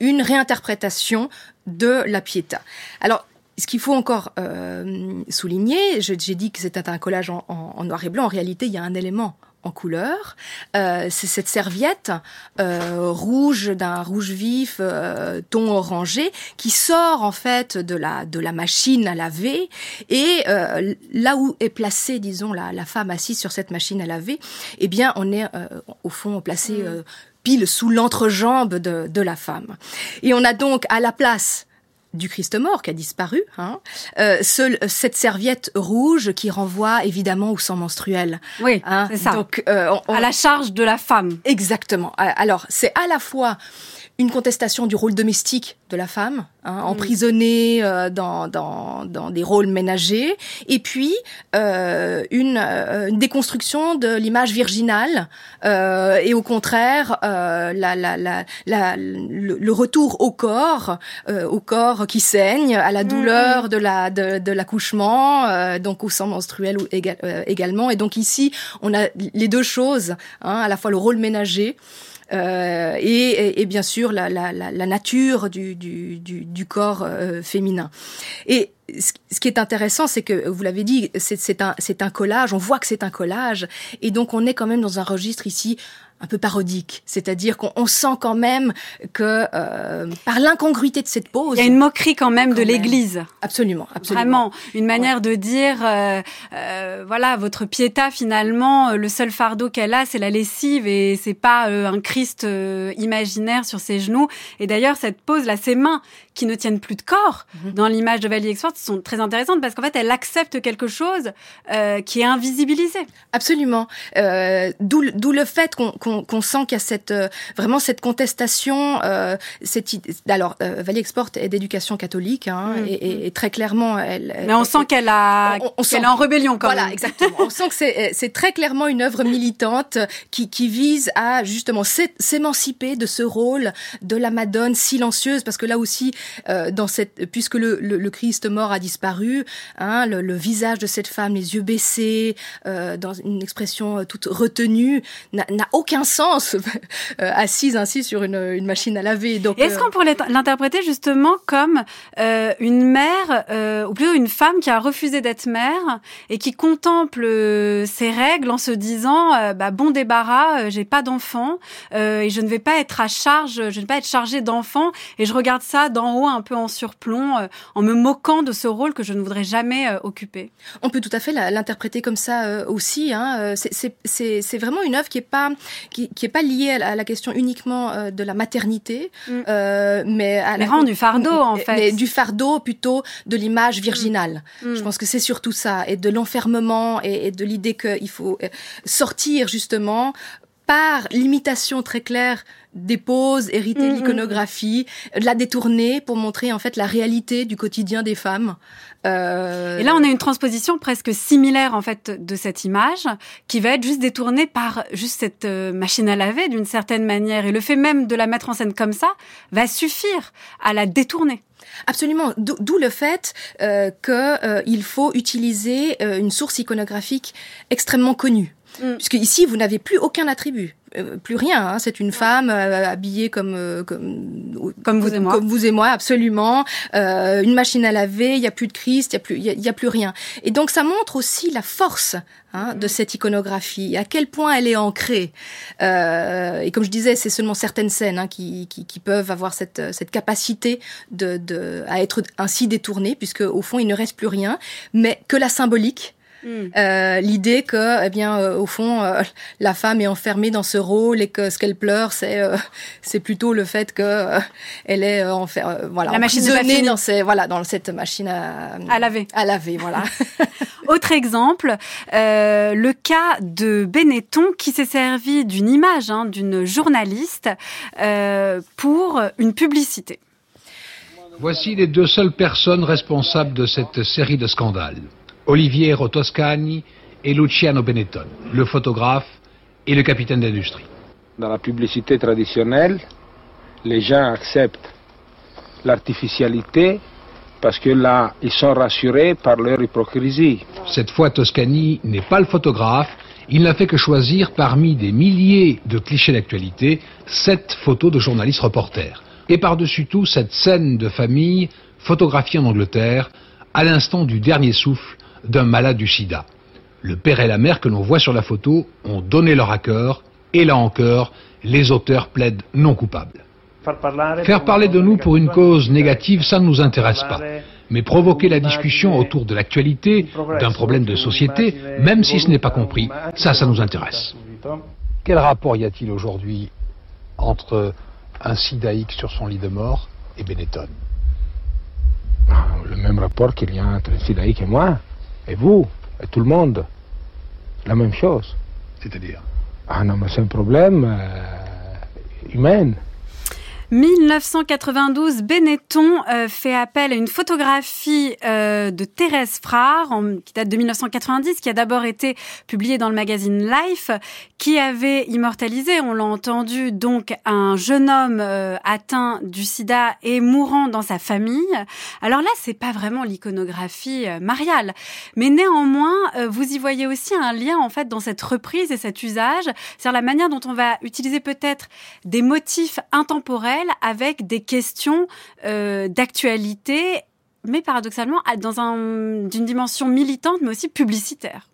une réinterprétation de la Pietà. Alors, ce qu'il faut encore euh, souligner, j'ai dit que c'était un collage en, en, noir et blanc. En réalité, il y a un élément en couleur. Euh, c'est cette serviette euh, rouge d'un rouge vif, euh, ton orangé, qui sort en fait de la de la machine à laver et euh, là où est placée, disons, la, la, femme assise sur cette machine à laver, eh bien, on est euh, au fond placé mm. pile sous l'entrejambe de, de la femme. Et on a donc à la place du Christ mort qui a disparu, hein, euh, cette serviette rouge qui renvoie évidemment au sang menstruel. Oui, hein, c'est ça. Donc, euh, à la charge de la femme. Exactement. Alors, c'est à la fois une contestation du rôle domestique de la femme, hein, emprisonnée euh, dans, dans, dans, des rôles ménagers, et puis euh, une, euh, une, déconstruction de l'image virginale, euh, et au contraire euh, la, la, la, la le, retour au corps, au corps qui saigne, à la mm, douleur mm. de la de, de l'accouchement, donc au sang menstruel également. Et donc ici, on a les deux choses, hein, à la fois le rôle ménager euh, et, et, bien sûr la, la, la nature du, du, du, du corps euh, féminin. Et ce qui est intéressant, c'est que vous l'avez dit, c'est un, un collage. On voit que c'est un collage, et donc on est quand même dans un registre ici un peu parodique, c'est-à-dire qu'on sent quand même que euh, par l'incongruité de cette pose, il y a une moquerie quand même de l'Église. Absolument, absolument. Vraiment, une manière de dire, euh, euh, voilà, votre Pietà finalement, le seul fardeau qu'elle a, c'est la lessive et c'est pas un Christ imaginaire sur ses genoux. Et d'ailleurs, cette pose là, ses mains qui ne tiennent plus de corps mhm. dans l'image de Valley Export sont très intéressantes parce qu'en fait, elle accepte quelque chose qui est invisibilisé. Absolument. D'où le fait qu'on qu'on sent qu'il y a cette vraiment cette contestation. cette alors Valérie Export est d'éducation catholique hein, mm. et, et, très clairement elle. Mais on sent qu'elle a on, qu'elle est en rébellion quand voilà, même. exactement. on sent que c'est très clairement une œuvre militante qui qui vise à justement s'émanciper de ce rôle de la Madone silencieuse parce que là aussi dans cette puisque le, le, Christ mort a disparu, hein, le, visage de cette femme, les yeux baissés, euh, dans une expression euh, toute retenue, n'a aucun sens *laughs* euh, assise ainsi sur une, une, machine à laver. Donc, est-ce qu'on pourrait l'interpréter justement comme une mère, ou plutôt une femme qui a refusé d'être mère et qui contemple ses règles en se disant bah, bon débarras, j'ai pas d'enfant et je ne vais pas être à charge, je ne vais pas être chargée d'enfants et je regarde ça d'en haut un peu en surplomb, en me moquant de ce rôle que je ne voudrais jamais euh, occuper. On peut tout à fait l'interpréter comme ça euh, aussi. Hein. Euh, c'est vraiment une œuvre qui n'est pas qui, qui, est pas liée à la, question uniquement de la maternité, mm. mais à mais la du fardeau en fait. Mais du fardeau plutôt de l'image virginale. Mm. Je pense que c'est surtout ça et de l'enfermement et, et de l'idée qu'il faut sortir justement par l'imitation très claire des poses héritées de mm, mm, l'iconographie, de la détourner pour montrer en fait la réalité du quotidien des femmes. Euh... Et là, on a une transposition presque similaire en fait de cette image qui va être juste détournée par juste cette euh, machine à laver d'une certaine manière. Et le fait même de la mettre en scène comme ça va suffire à la détourner. Absolument, d'où le fait euh, qu'il euh, faut utiliser euh, une source iconographique extrêmement connue. Mm. Puisque ici, vous n'avez plus aucun attribut. Euh, plus rien. Hein. C'est une femme euh, habillée comme, euh, comme comme vous et moi, comme vous et moi, absolument. une machine à laver, il y a plus de Christ, il y a plus y, a plus rien. Et donc ça montre aussi la force hein, de cette iconographie, à quel point elle est ancrée. et comme je disais, c'est seulement certaines scènes hein, qui, qui, qui, peuvent avoir cette cette capacité de, de à être ainsi détournées, puisque au fond il ne reste plus rien, mais que la symbolique Hmm. Euh, l'idée que, eh bien, euh, au fond, euh, *laughs* la femme est enfermée dans ce rôle et que ce qu'elle pleure, c'est *laughs* c'est plutôt le fait que elle est enfer voilà, la machine dans ces, voilà, dans cette machine à, à laver. À laver, voilà. *laughs* Autre exemple, le cas de Benetton qui s'est servi d'une image hein, d'une journaliste pour une publicité. Voici les deux seules personnes responsables de cette série de scandales. Oliviero Toscani et Luciano Benetton, le photographe et le capitaine d'industrie. Dans la publicité traditionnelle, les gens acceptent l'artificialité parce que là, ils sont rassurés par leur hypocrisie. Cette fois, Toscani n'est pas le photographe. Il n'a fait que choisir parmi des milliers de clichés d'actualité sept photos de journalistes reporters. Et par-dessus tout, cette scène de famille photographiée en Angleterre à l'instant du dernier souffle d'un malade du sida. Le père et la mère que l'on voit sur la photo ont donné leur accord, et là encore, les auteurs plaident non coupables. Faire parler de nous pour une cause négative, ça ne nous intéresse pas. Mais provoquer la discussion autour de l'actualité, d'un problème de société, même si ce n'est pas compris, ça, ça nous intéresse. Quel rapport y a-t-il aujourd'hui entre un sidaïque sur son lit de mort et Benetton? Le même rapport qu'il y a entre un sidaïque et moi. Et vous, et tout le monde, la même chose. C'est-à-dire Ah non, mais c'est un problème euh, humain. 1992, Benetton euh, fait appel à une photographie euh, de Thérèse Frard, qui date de 1990, qui a d'abord été publiée dans le magazine Life, qui avait immortalisé, on l'a entendu, donc un jeune homme euh, atteint du sida et mourant dans sa famille. Alors là, c'est pas vraiment l'iconographie mariale, mais néanmoins, vous y voyez aussi un lien en fait dans cette reprise et cet usage, c'est-à-dire la manière dont on va utiliser peut-être des motifs intemporels avec des questions euh, d'actualité, mais paradoxalement dans un, d'une dimension militante, mais aussi publicitaire.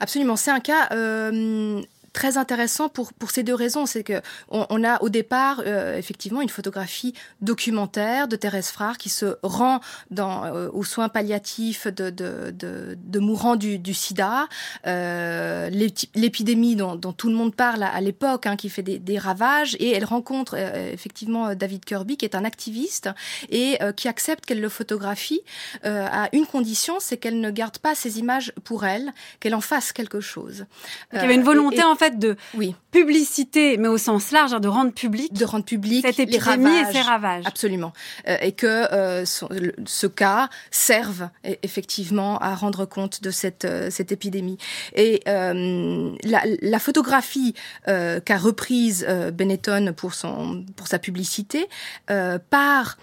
Absolument, c'est un cas euh, très intéressant pour, pour ces deux raisons. C'est que on, a au départ euh, effectivement une photographie documentaire de Thérèse Frard qui se rend dans, euh, aux soins palliatifs de, de, de, de mourants du, du sida, euh, l'épidémie dont, dont, tout le monde parle à, l'époque, hein, qui fait des, des, ravages, et elle rencontre euh, effectivement David Kirby, qui est un activiste, et qui accepte qu'elle le photographie à une condition, c'est qu'elle ne garde pas ces images pour elle, qu'elle en fasse quelque chose. il y avait une volonté en fait de oui. publicité, mais au sens large, hein, de rendre public, de rendre public cette épidémie les ravages, et ses ravages. Absolument, euh, et que euh, ce, ce, cas serve e, effectivement à rendre compte de cette euh, cette épidémie. Et la, la, photographie qu'a reprise Benetton pour son pour sa publicité par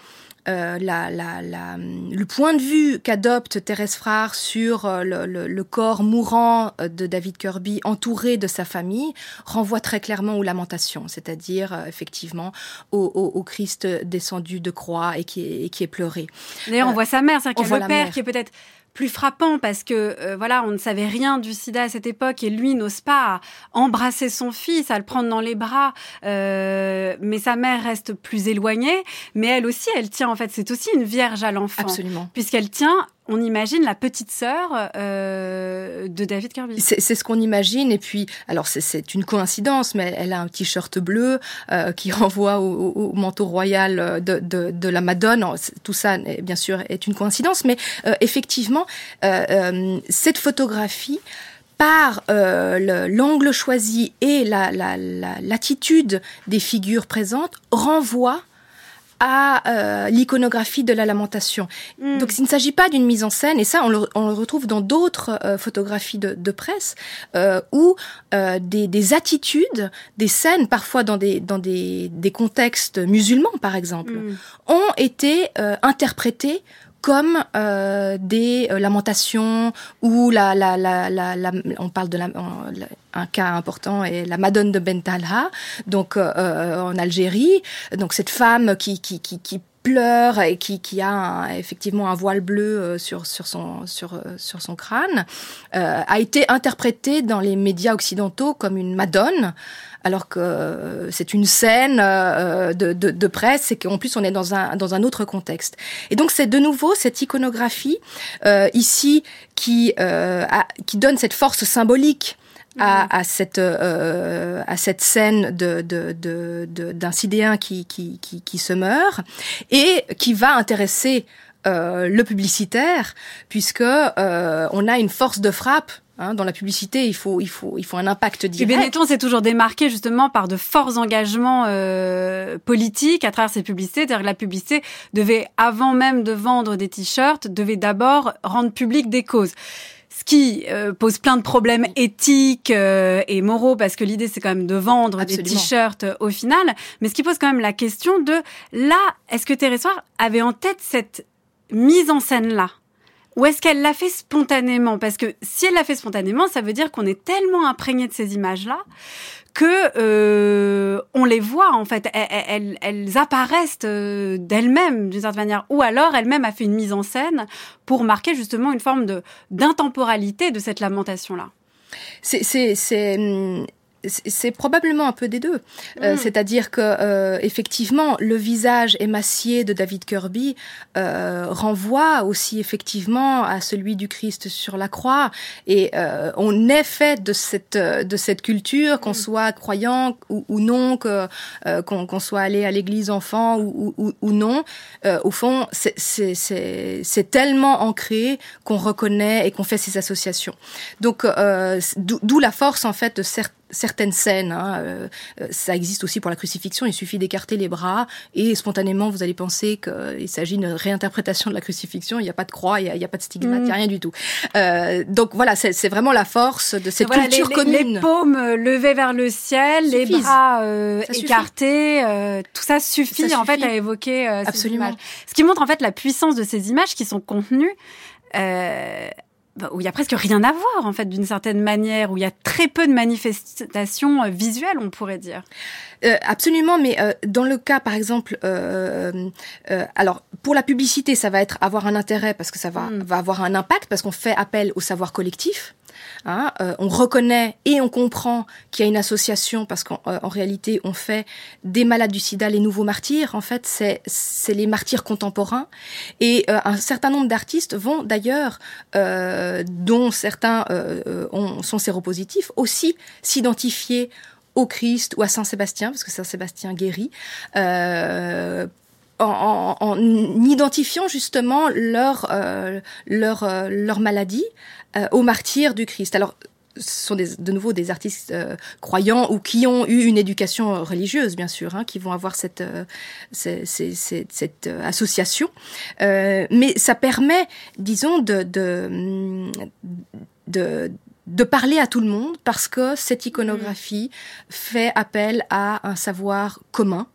euh, la, la, la, le point de vue qu'adopte Thérèse Frard sur euh, le, le, le, corps mourant euh, de David Kirby, entouré de sa famille, renvoie très clairement aux lamentations, c'est-à-dire euh, effectivement au, au, au, Christ descendu de croix et qui est, et qui est pleuré. D'ailleurs, on voit sa mère, c'est-à-dire le père qui est peut-être plus frappant parce que euh, voilà, on ne savait rien du sida à cette époque et lui n'ose pas embrasser son fils, à le prendre dans les bras. Euh, mais sa mère reste plus éloignée, mais elle aussi, elle tient en fait, c'est aussi une vierge à l'enfant, absolument, puisqu'elle tient on imagine la petite sœur euh, de David Kirby. C'est ce qu'on imagine. Et puis, alors c'est une coïncidence, mais elle a un t-shirt bleu euh, qui *laughs* renvoie au, au, manteau royal de, de, de, la Madone. Tout ça, bien sûr, est une coïncidence. Mais euh, effectivement, euh, euh, cette photographie par euh, l'angle choisi et l'attitude la, la, des figures présentes renvoie à euh, l'iconographie de la lamentation. Mm. Donc il ne s'agit pas d'une mise en scène, et ça on le, on le retrouve dans d'autres euh, photographies de, de presse, euh, où euh, des, des, attitudes, des scènes, parfois dans des, dans des, des contextes musulmans par exemple, mm. ont été euh, interprétées comme euh, des euh, lamentations ou la, la, la, la, on parle de la, un cas important est la Madone de Bentalha, donc euh, en Algérie, donc cette femme qui, qui, qui, qui pleure et qui, qui a un, effectivement un voile bleu sur, sur, son, sur, sur son crâne, euh, a été interprétée dans les médias occidentaux comme une Madone alors que c'est une scène euh, de, de, de, presse et qu'en plus on est dans un, dans un autre contexte. Et donc c'est de nouveau cette iconographie euh, ici qui, euh, a, qui donne cette force symbolique à, à, cette, euh, à cette scène de, de, de, d'un sidéen qui, qui, qui, qui, se meurt et qui va intéresser euh, le publicitaire puisque euh, on a une force de frappe Hein, dans la publicité, il faut, il faut, il faut un impact direct. Et Benetton s'est toujours démarqué justement par de forts engagements euh, politiques à travers ses publicités. C'est-à-dire que la publicité devait, avant même de vendre des t-shirts, devait d'abord rendre public des causes ce qui euh, pose plein de problèmes éthiques euh, et moraux parce que l'idée c'est quand même de vendre Absolument. des t-shirts euh, au final, mais ce qui pose quand même la question de là, est-ce que Thérèse avait en tête cette mise en scène là ou est-ce qu'elle l'a fait spontanément? Parce que si elle l'a fait spontanément, ça veut dire qu'on est tellement imprégné de ces images-là que euh, on les voit en fait, elles, apparaissent euh, d'elles-mêmes d'une certaine manière, ou alors elle-même a fait une mise en scène pour marquer justement une forme de d'intemporalité de cette lamentation-là. C'est c'est probablement un peu des deux. Euh, mmh. C'est-à-dire que euh, effectivement, le visage émacié de David Kirby euh, renvoie aussi effectivement à celui du Christ sur la croix. Et euh, on est fait de cette de cette culture, qu'on mmh. soit croyant ou, ou non, euh, qu'on qu soit allé à l'église enfant ou, ou, ou non. Euh, au fond, c'est tellement ancré qu'on reconnaît et qu'on fait ces associations. Donc, d'où la force en fait de certains certaines scènes. Hein, euh, ça existe aussi pour la crucifixion. Il suffit d'écarter les bras et spontanément, vous allez penser qu'il s'agit d'une réinterprétation de la crucifixion. Il n'y a pas de croix, il n'y a, a, pas de stigmate, il n'y a mm. rien du tout. Euh, donc voilà, c'est vraiment la force de cette voilà, culture les, commune. Les paumes levées vers le ciel, les bras euh, écartés, euh, tout ça suffit, ça en fait à évoquer euh, Absolument. ces images. Ce qui montre en fait la puissance de ces images qui sont contenues. Euh, où il y a presque rien à voir en fait d'une certaine manière où il y a très peu de manifestations euh, visuelles on pourrait dire euh, absolument mais euh, dans le cas par exemple euh, alors pour la publicité ça va être avoir un intérêt parce que ça va, mm. va avoir un impact parce qu'on fait appel au savoir collectif Hein, euh, on reconnaît et on comprend qu'il y a une association parce qu'en euh, réalité on fait des malades du sida les nouveaux martyrs. En fait, c'est les martyrs contemporains et euh, un certain nombre d'artistes vont d'ailleurs, dont certains ont, sont séropositifs, aussi s'identifier au Christ ou à Saint Sébastien parce que Saint Sébastien guérit. En, en, en, identifiant justement leur, euh, leur, euh, leur maladie euh, aux martyrs du Christ. Alors, ce sont de nouveau des artistes euh, croyants ou qui ont eu une éducation religieuse, bien sûr, hein, qui vont avoir cette, euh, cette, euh, association. mais ça permet, disons, de, de, de, de parler à tout le monde parce que cette iconographie fait appel à un savoir commun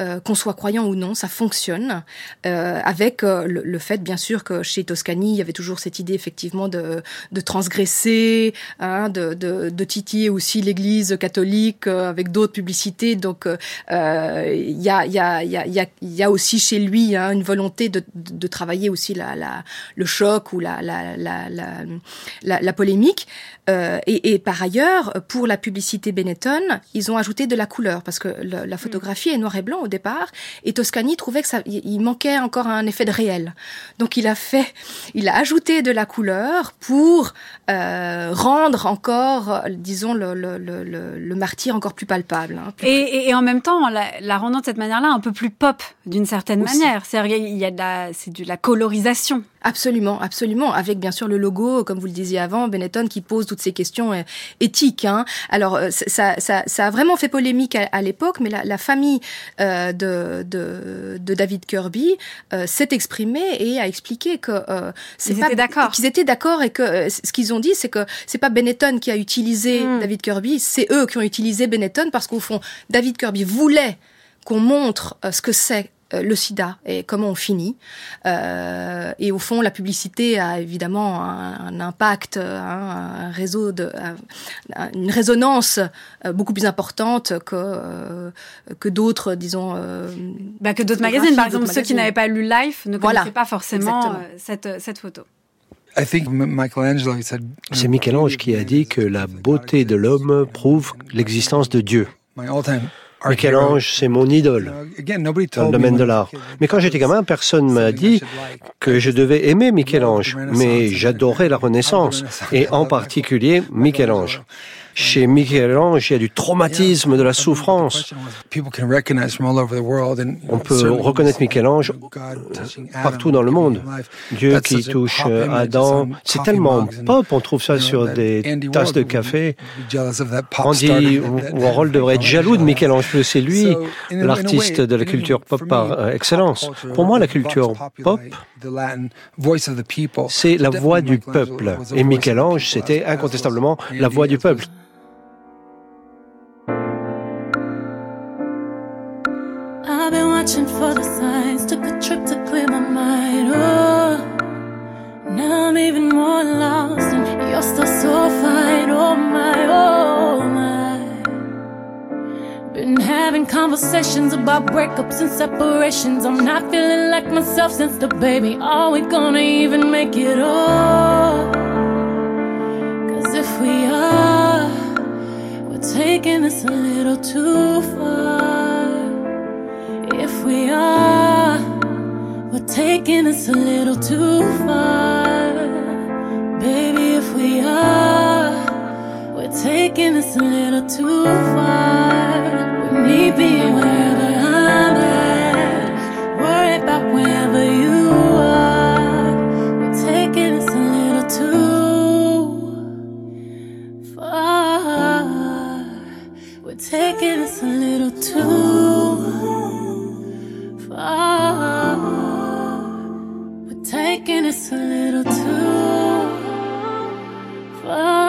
euh, qu'on soit croyant ou non, ça fonctionne. Euh, avec euh, le, fait, bien sûr, que chez Toscani, il y avait toujours cette idée effectivement de, de transgresser, hein, de, de, de, titiller aussi l'Église catholique avec d'autres publicités. Donc, il y a, y, a, y, a, y, a, y a aussi chez lui hein, une volonté de, de travailler aussi la, la, le choc ou la, la, la, la, la polémique. Euh, et, et, par ailleurs, pour la publicité Benetton, ils ont ajouté de la couleur parce que le, la photographie est noir et blanc au départ. Et Toscani trouvait que ça, il manquait encore un effet de réel. Donc il a fait, il a ajouté de la couleur pour euh, rendre encore, disons, le, le, le, le, martyr encore plus palpable. Hein, et, et, en même temps, la, la rendant de cette manière-là un peu plus pop d'une certaine manière. C'est-à-dire il y a de la, c'est de la colorisation. Absolument, absolument. Avec bien sûr le logo, comme vous le disiez avant, Benetton qui pose toutes ces questions euh, éthiques. Hein. Alors euh, ça, ça, ça, a vraiment fait polémique à, l'époque, mais la, la famille euh, de, de, de, David Kirby euh, s'est exprimée et a expliqué que euh, c'est pas d'accord. qu'ils étaient d'accord et que ce qu'ils ont dit, c'est que c'est pas Benetton qui a utilisé hmm. David Kirby, c'est eux qui ont utilisé Benetton parce qu'au fond, David Kirby voulait qu'on montre ce que c'est le sida et comment on finit. Euh, et au fond, la publicité a évidemment un, impact, hein, un réseau de, une résonance euh, beaucoup plus importante que que d'autres, disons. Bah, que d'autres magazines, par exemple, ceux qui n'avaient pas lu Life ne connaissaient pas forcément cette cette photo. C'est Michel-Ange qui a dit que la beauté de l'homme prouve l'existence de Dieu. Michel-Ange, c'est mon idole dans le domaine de l'art. Mais quand j'étais gamin, personne m'a dit que je devais aimer Michel-Ange, mais j'adorais la Renaissance, *laughs* et en particulier *laughs* Michel-Ange. Chez Michel-Ange, il y a du traumatisme, de la souffrance. On peut reconnaître Michel-Ange partout dans le monde. Dieu qui touche Adam. C'est tellement pop, on trouve ça sur des tasses de café. Andy Warhol devrait être jaloux de Michel-Ange, c'est lui l'artiste de la culture pop par excellence. Pour moi, la culture pop, c'est la voix du peuple. Et Michel-Ange, c'était incontestablement la voix du peuple. watching for the signs. Took a trip to clear my mind. Oh, now I'm even more lost, and you're still so fine. Oh my, oh my. Been having conversations about breakups and separations. I'm not feeling like myself since the baby. Are we gonna even make it all? Cause if we are, we're taking this a little too far if we are, we're taking this a little too far. Baby, if we are, taking this a little too far. With me being wherever I'm at, worry about wherever you are. We're taking this a little too far. We're taking this a little too far. We're taking this a little too far.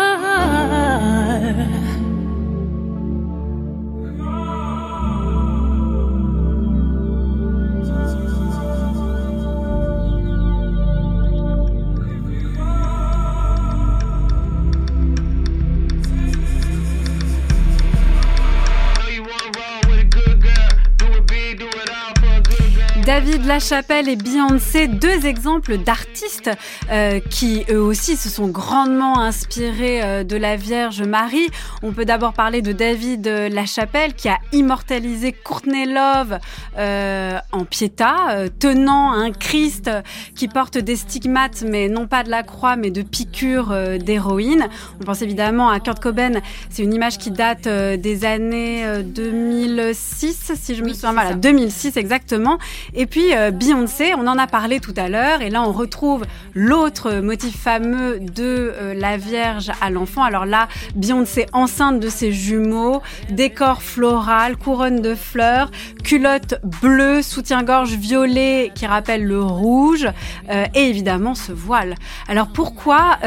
David Lachapelle et Beyoncé, deux exemples d'artistes euh, qui eux aussi se sont grandement inspirés euh, de la Vierge Marie. On peut d'abord parler de David Lachapelle qui a immortalisé Courtney Love euh, en Pietà, tenant un Christ qui porte des stigmates, mais non pas de la croix, mais de piqûres d'héroïne. On pense évidemment à Kurt Cobain. C'est une image qui date des années 2006, si je me souviens mal, 2006 exactement. Et puis Beyoncé, on en a parlé tout à l'heure, et là on retrouve l'autre motif fameux de la Vierge à l'enfant. Alors là, Beyoncé enceinte de ses jumeaux, décor floral, couronne de fleurs, culotte bleue, soutien-gorge violet qui rappelle le rouge, et évidemment ce voile. Alors pourquoi,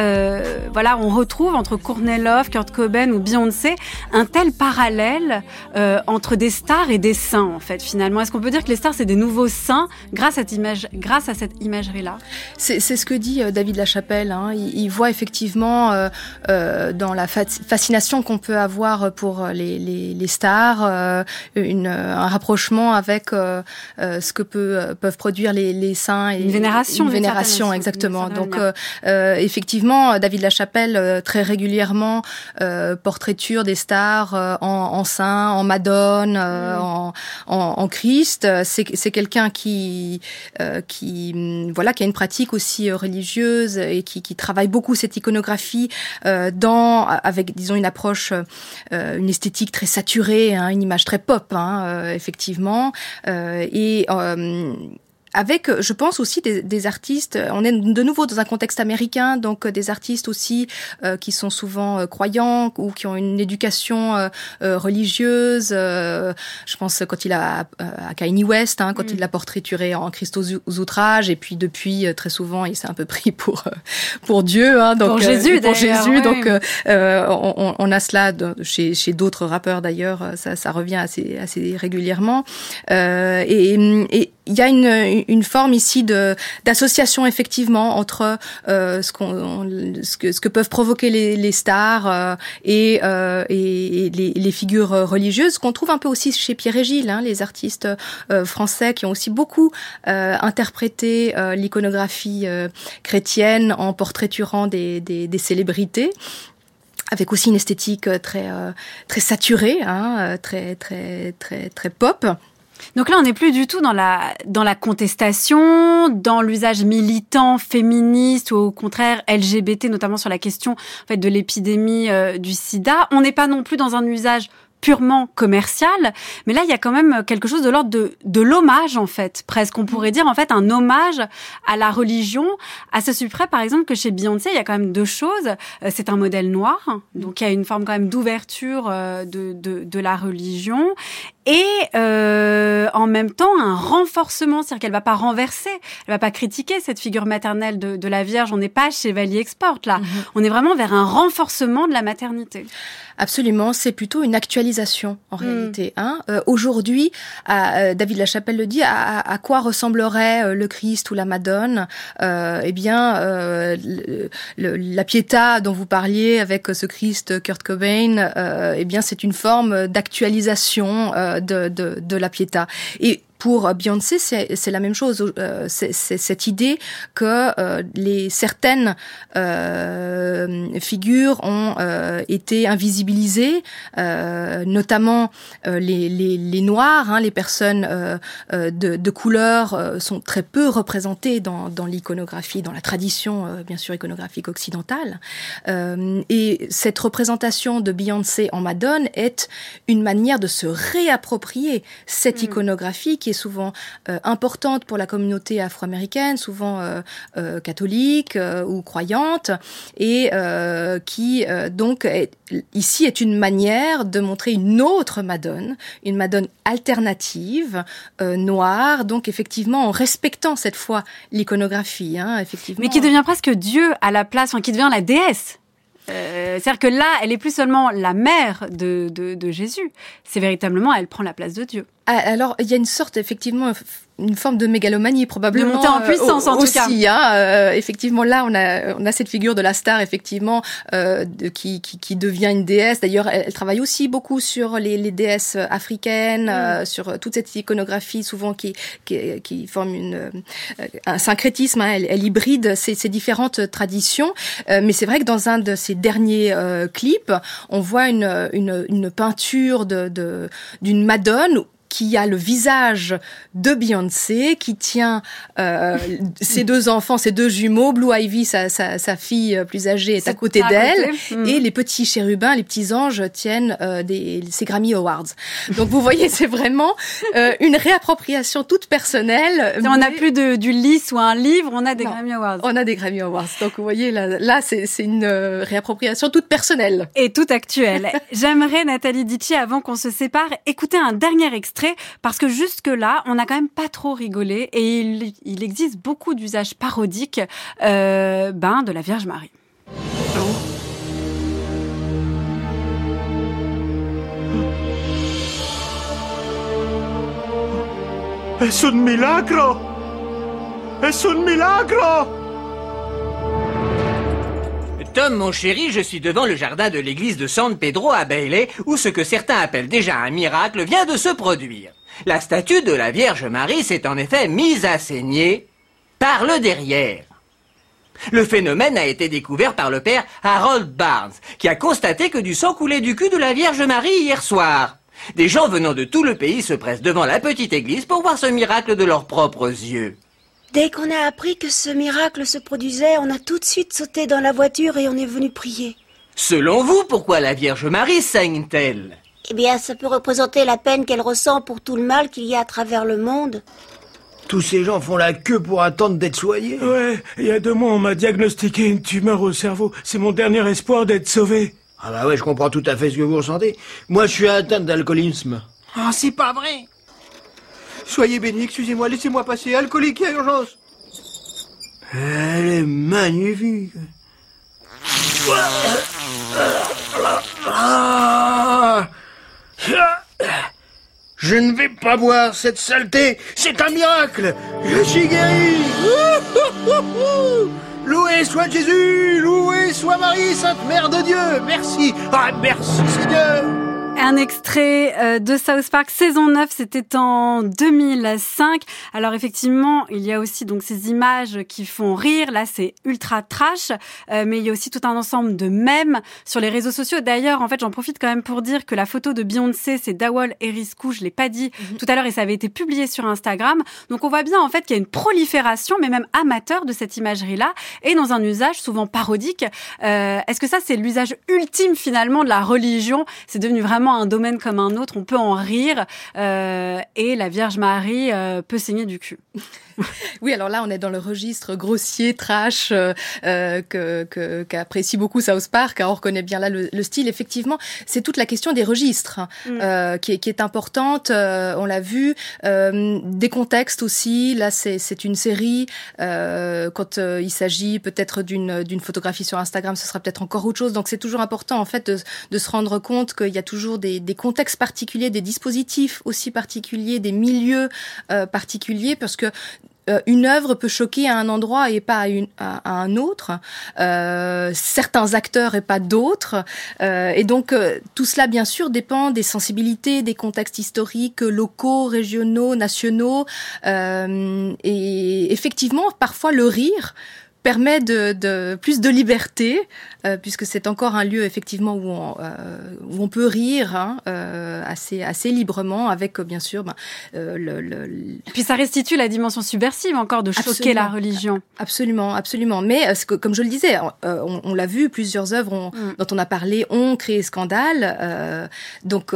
voilà, on retrouve entre Courtney Love, Kurt Cobain ou Beyoncé un tel parallèle euh, entre des stars et des saints, en fait, finalement? Est-ce qu'on peut dire que les stars, c'est des nouveaux saints grâce à cette, image, grâce à cette imagerie-là C'est ce que dit euh, David Lachapelle. Hein. Il, il, voit effectivement euh, euh, dans la fascination qu'on peut avoir pour les, les, les stars euh, une, un rapprochement avec ce que peut, peuvent produire les, les saints. Et, une vénération. Une vénération, exactement. Donc, effectivement, David Lachapelle, très régulièrement, portraiture des stars en en saint, en Madone, euh, mm. en, en, en, Christ. C'est quelqu'un qui, euh, qui, mm, voilà, qui a une pratique aussi euh, religieuse et qui, qui travaille beaucoup cette iconographie dans, avec, disons, une approche, une esthétique très saturée, hein, une image très pop, hein, effectivement. et avec, je pense aussi des, des, artistes. On est de nouveau dans un contexte américain, donc euh, des artistes aussi euh, qui sont souvent euh, croyants ou qui ont une éducation euh, euh religieuse. je pense quand il a à Kanye West, hein, quand mm. il l'a portraituré en Christ aux, outrages, et puis depuis très souvent il s'est un peu *laughs* pris pour pour Dieu, hein, donc pour Jésus, pour Jésus. Ouais. Donc on, on, a cela de, chez, chez d'autres rappeurs d'ailleurs, ça, ça revient assez assez régulièrement. et, et il y a une, forme ici d'association effectivement entre euh, ce, que, peuvent provoquer les, stars euh, et, euh, les, figures religieuses qu'on trouve un peu aussi chez Pierre et Gilles, hein, les artistes français qui ont aussi beaucoup interprété l'iconographie chrétienne en portraiturant des, célébrités avec aussi une esthétique très saturée, hein, très pop. Donc là, on n'est plus du tout dans la, dans la contestation, dans l'usage militant, féministe ou au contraire LGBT, notamment sur la question en fait, de l'épidémie euh, du sida. On n'est pas non plus dans un usage purement commercial, mais là il y a quand même quelque chose de l'ordre de, de l'hommage en fait, presque. On pourrait dire en fait un hommage à la religion, à ce suprême par exemple que chez Beyoncé il y a quand même deux choses, euh, c'est un modèle noir, donc il y a une forme quand même d'ouverture euh, de, de, de, la religion et euh, en même temps un renforcement, c'est-à-dire qu'elle va pas renverser, elle va pas critiquer cette figure maternelle de, de la Vierge, on n'est pas chez Chevalier Export là, -hmm. on est vraiment vers un renforcement de la maternité. Absolument, c'est plutôt une actualisation en mm. réalité. Hein. Euh, Aujourd'hui, euh, David Lachapelle le dit, à, à quoi ressemblerait euh, le Christ ou la Madone? Euh, Eh bien, euh, le, le, la Pietà dont vous parliez avec ce Christ Kurt Cobain, euh, eh bien, c'est une forme d'actualisation euh, de, de, de la Pietà. Et pour Beyoncé, c'est la même chose. Euh, c'est cette idée que euh, les certaines euh, figures ont euh, été invisibilisées, euh, notamment euh, les, les, les noirs, hein, les personnes de, de, couleur sont très peu représentées dans, dans l'iconographie, dans la tradition bien sûr iconographique occidentale. et cette représentation de Beyoncé en Madone est une manière de se réapproprier cette mmh. iconographie qui est souvent euh, importante pour la communauté afro-américaine, souvent euh, euh, catholique ou croyante, et qui donc ici est une manière de montrer une autre Madone, une Madone alternative, noire, donc effectivement en respectant cette fois l'iconographie, hein, effectivement. Mais qui devient presque Dieu à la place, enfin, qui devient la déesse. C'est-à-dire que là, elle est plus seulement la mère de Jésus. C'est véritablement, elle prend la place de Dieu. Ah, alors, il y a une sorte, effectivement, une forme de mégalomanie probablement de monter en puissance euh, en aussi, tout cas. Hein, euh, effectivement, là, on a on a cette figure de la star effectivement euh, de, qui, qui, qui devient une déesse. D'ailleurs, elle, elle, travaille aussi beaucoup sur les, les déesses africaines, mm. euh, sur toute cette iconographie souvent qui qui, qui forme une euh, un syncrétisme. Hein, elle, elle, hybride ces, ces différentes traditions. Euh, mais c'est vrai que dans un de ces derniers clips, on voit une une, une peinture de d'une Madone qui a le visage de Beyoncé, qui tient euh, *laughs* ses deux enfants, ses deux jumeaux. Blue Ivy, sa, sa, sa fille plus âgée, est, à côté d'elle. Mm. Et les petits chérubins, les petits anges tiennent euh, des, ces Grammy Awards. Donc vous voyez, c'est vraiment euh, une réappropriation toute personnelle. On n'a mais- plus de, du lys ou un livre, on a des Non. Grammy Awards. On a des Grammy Awards. Donc vous voyez, là, là c'est une euh, réappropriation toute personnelle. et tout actuel. *laughs* J'aimerais, Nathalie Dici, avant qu'on se sépare, écouter un dernier extrait, parce que jusque-là, on n'a quand même pas trop rigolé, et il, existe beaucoup d'usages parodiques euh, ben, de la Vierge Marie. Es un milagro. Es un milagro. Tom, mon chéri, je suis devant le jardin de l'église de San Pedro à Bailey, où ce que certains appellent déjà un miracle vient de se produire. La statue de la Vierge Marie s'est en effet mise à saigner par le derrière. Le phénomène a été découvert par le père Harold Barnes, qui a constaté que du sang coulait du cul de la Vierge Marie hier soir. Des gens venant de tout le pays se pressent devant la petite église pour voir ce miracle de leurs propres yeux. Dès qu'on a appris que ce miracle se produisait, on a tout de suite sauté dans la voiture et on est venu prier. Selon vous, pourquoi la Vierge Marie saigne-t-elle? Eh bien, ça peut représenter la peine qu'elle ressent pour tout le mal qu'il y a à travers le monde. Tous ces gens font la queue pour attendre d'être soignés. Ouais, il y a deux mois, on m'a diagnostiqué une tumeur au cerveau. C'est mon dernier espoir d'être sauvé. Ah bah ouais, je comprends tout à fait ce que vous ressentez. Moi, je suis atteint d'alcoolisme. Ah, c'est pas vrai Soyez bénis, excusez-moi, laissez-moi passer. Alcoolique, il y a urgence. Elle est magnifique. Je ne vais pas boire cette saleté. C'est un miracle. Je suis guéri. Loué soit Jésus, loué soit Marie, Sainte Mère de Dieu. Merci. Ah, merci Seigneur. Un extrait euh, de South Park saison 9, c'était en 2005. Alors effectivement, il y a aussi donc ces images qui font rire. Là, c'est ultra trash, euh, mais il y a aussi tout un ensemble de mèmes sur les réseaux sociaux. D'ailleurs, en fait, j'en profite quand même pour dire que la photo de Beyoncé, c'est Dawol Erisku. Je l'ai pas dit tout à l'heure et ça avait été publié sur Instagram. Donc on voit bien en fait qu'il y a une prolifération, mais même amateur de cette imagerie-là et dans un usage souvent parodique. Euh, Est-ce que ça, c'est l'usage ultime finalement de la religion? C'est devenu vraiment un domaine comme un autre. On peut en rire euh, et la Vierge Marie euh, peut saigner du cul. *laughs* Oui, alors là, on est dans le registre grossier, trash, euh, euh, que qu'apprécie beaucoup South Park. hein, on reconnaît bien là le, le style. Effectivement, c'est toute la question des registres hein, Mm. euh, qui, est, qui est importante. euh, on l'a vu. Euh, des contextes aussi. Là, c'est c'est une série. Euh, quand il s'agit peut-être d'une d'une photographie sur Instagram, ce sera peut-être encore autre chose. Donc, c'est toujours important en fait de, de se rendre compte qu'il y a toujours des, des contextes particuliers, des dispositifs aussi particuliers, des milieux euh, particuliers, parce que euh, une œuvre peut choquer à un endroit et pas à, un autre, euh, certains acteurs et pas d'autres, euh, et donc euh, tout cela bien sûr dépend des sensibilités, des contextes historiques, locaux, régionaux, nationaux, euh, et effectivement parfois le rire permet de plus de liberté euh, puisque c'est encore un lieu effectivement où on, euh, où on peut rire hein, euh, assez assez librement avec bien sûr ben, le, le, le- Puis ça restitue la dimension subversive encore de choquer Absolument. la religion. Absolument, absolument. Mais que- comme je le disais, on, on l'a vu, plusieurs œuvres ont- Mm. dont on a parlé ont créé scandale. donc,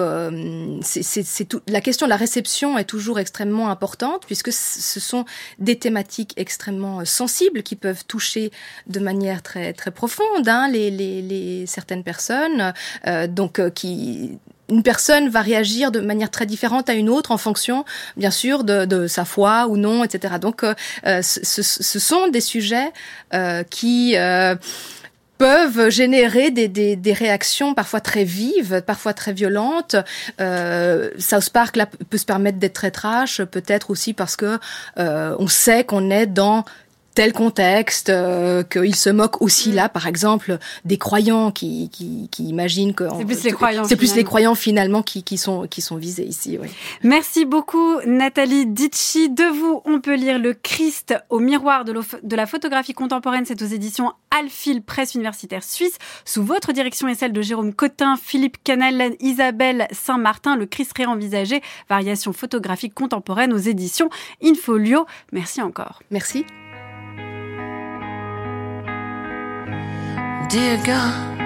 c'est- tout. La question de la réception est toujours extrêmement importante puisque ce sont des thématiques extrêmement sensibles qui peuvent toucher de manière très très profonde hein, les, les, les certaines personnes. euh, donc, euh, qui une personne va réagir de manière très différente à une autre en fonction, bien sûr, de, de sa foi ou non, etc. Donc, euh, euh, ce, ce- sont des sujets qui peuvent générer des, des, des réactions parfois très vives, parfois très violentes. Euh, South Park là, peut se permettre d'être très trash, peut-être aussi parce que euh, on sait qu'on est dans tel contexte, euh, qu'il se moque aussi là, par exemple, des croyants qui, qui, qui imaginent que c'est plus les croyants. C'est plus les croyants finalement qui, qui sont qui sont visés ici. Oui. Merci beaucoup Nathalie Ditchi. De vous, on peut lire le Christ au miroir de, de la photographie contemporaine. C'est aux éditions Alphil Presse Universitaire Suisse. Sous votre direction et celle de Jérôme Cotin, Philippe Canal, Isabelle Saint-Martin, le Christ réenvisagé, variation photographique contemporaine aux éditions Infolio. Merci encore. Merci. Dear God,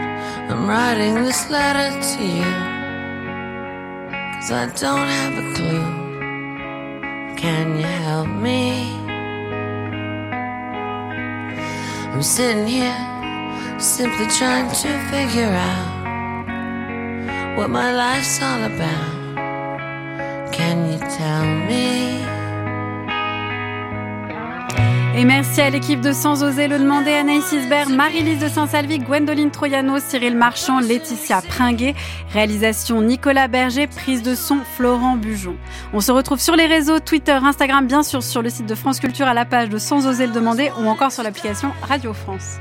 I'm writing this letter to you. Cause I don't have a clue. Can you help me? I'm sitting here simply trying to figure out what my life's all about. Can you tell me? Et merci à l'équipe de Sans oser le demander, Anaïs Isbert, Marie-Lise de Saint-Salvi, Gwendoline Troyano, Cyril Marchand, Laetitia Pringuet, réalisation Nicolas Berger, prise de son Florent Bujon. On se retrouve sur les réseaux Twitter, Instagram, bien sûr sur le site de France Culture à la page de Sans oser le demander ou encore sur l'application Radio France.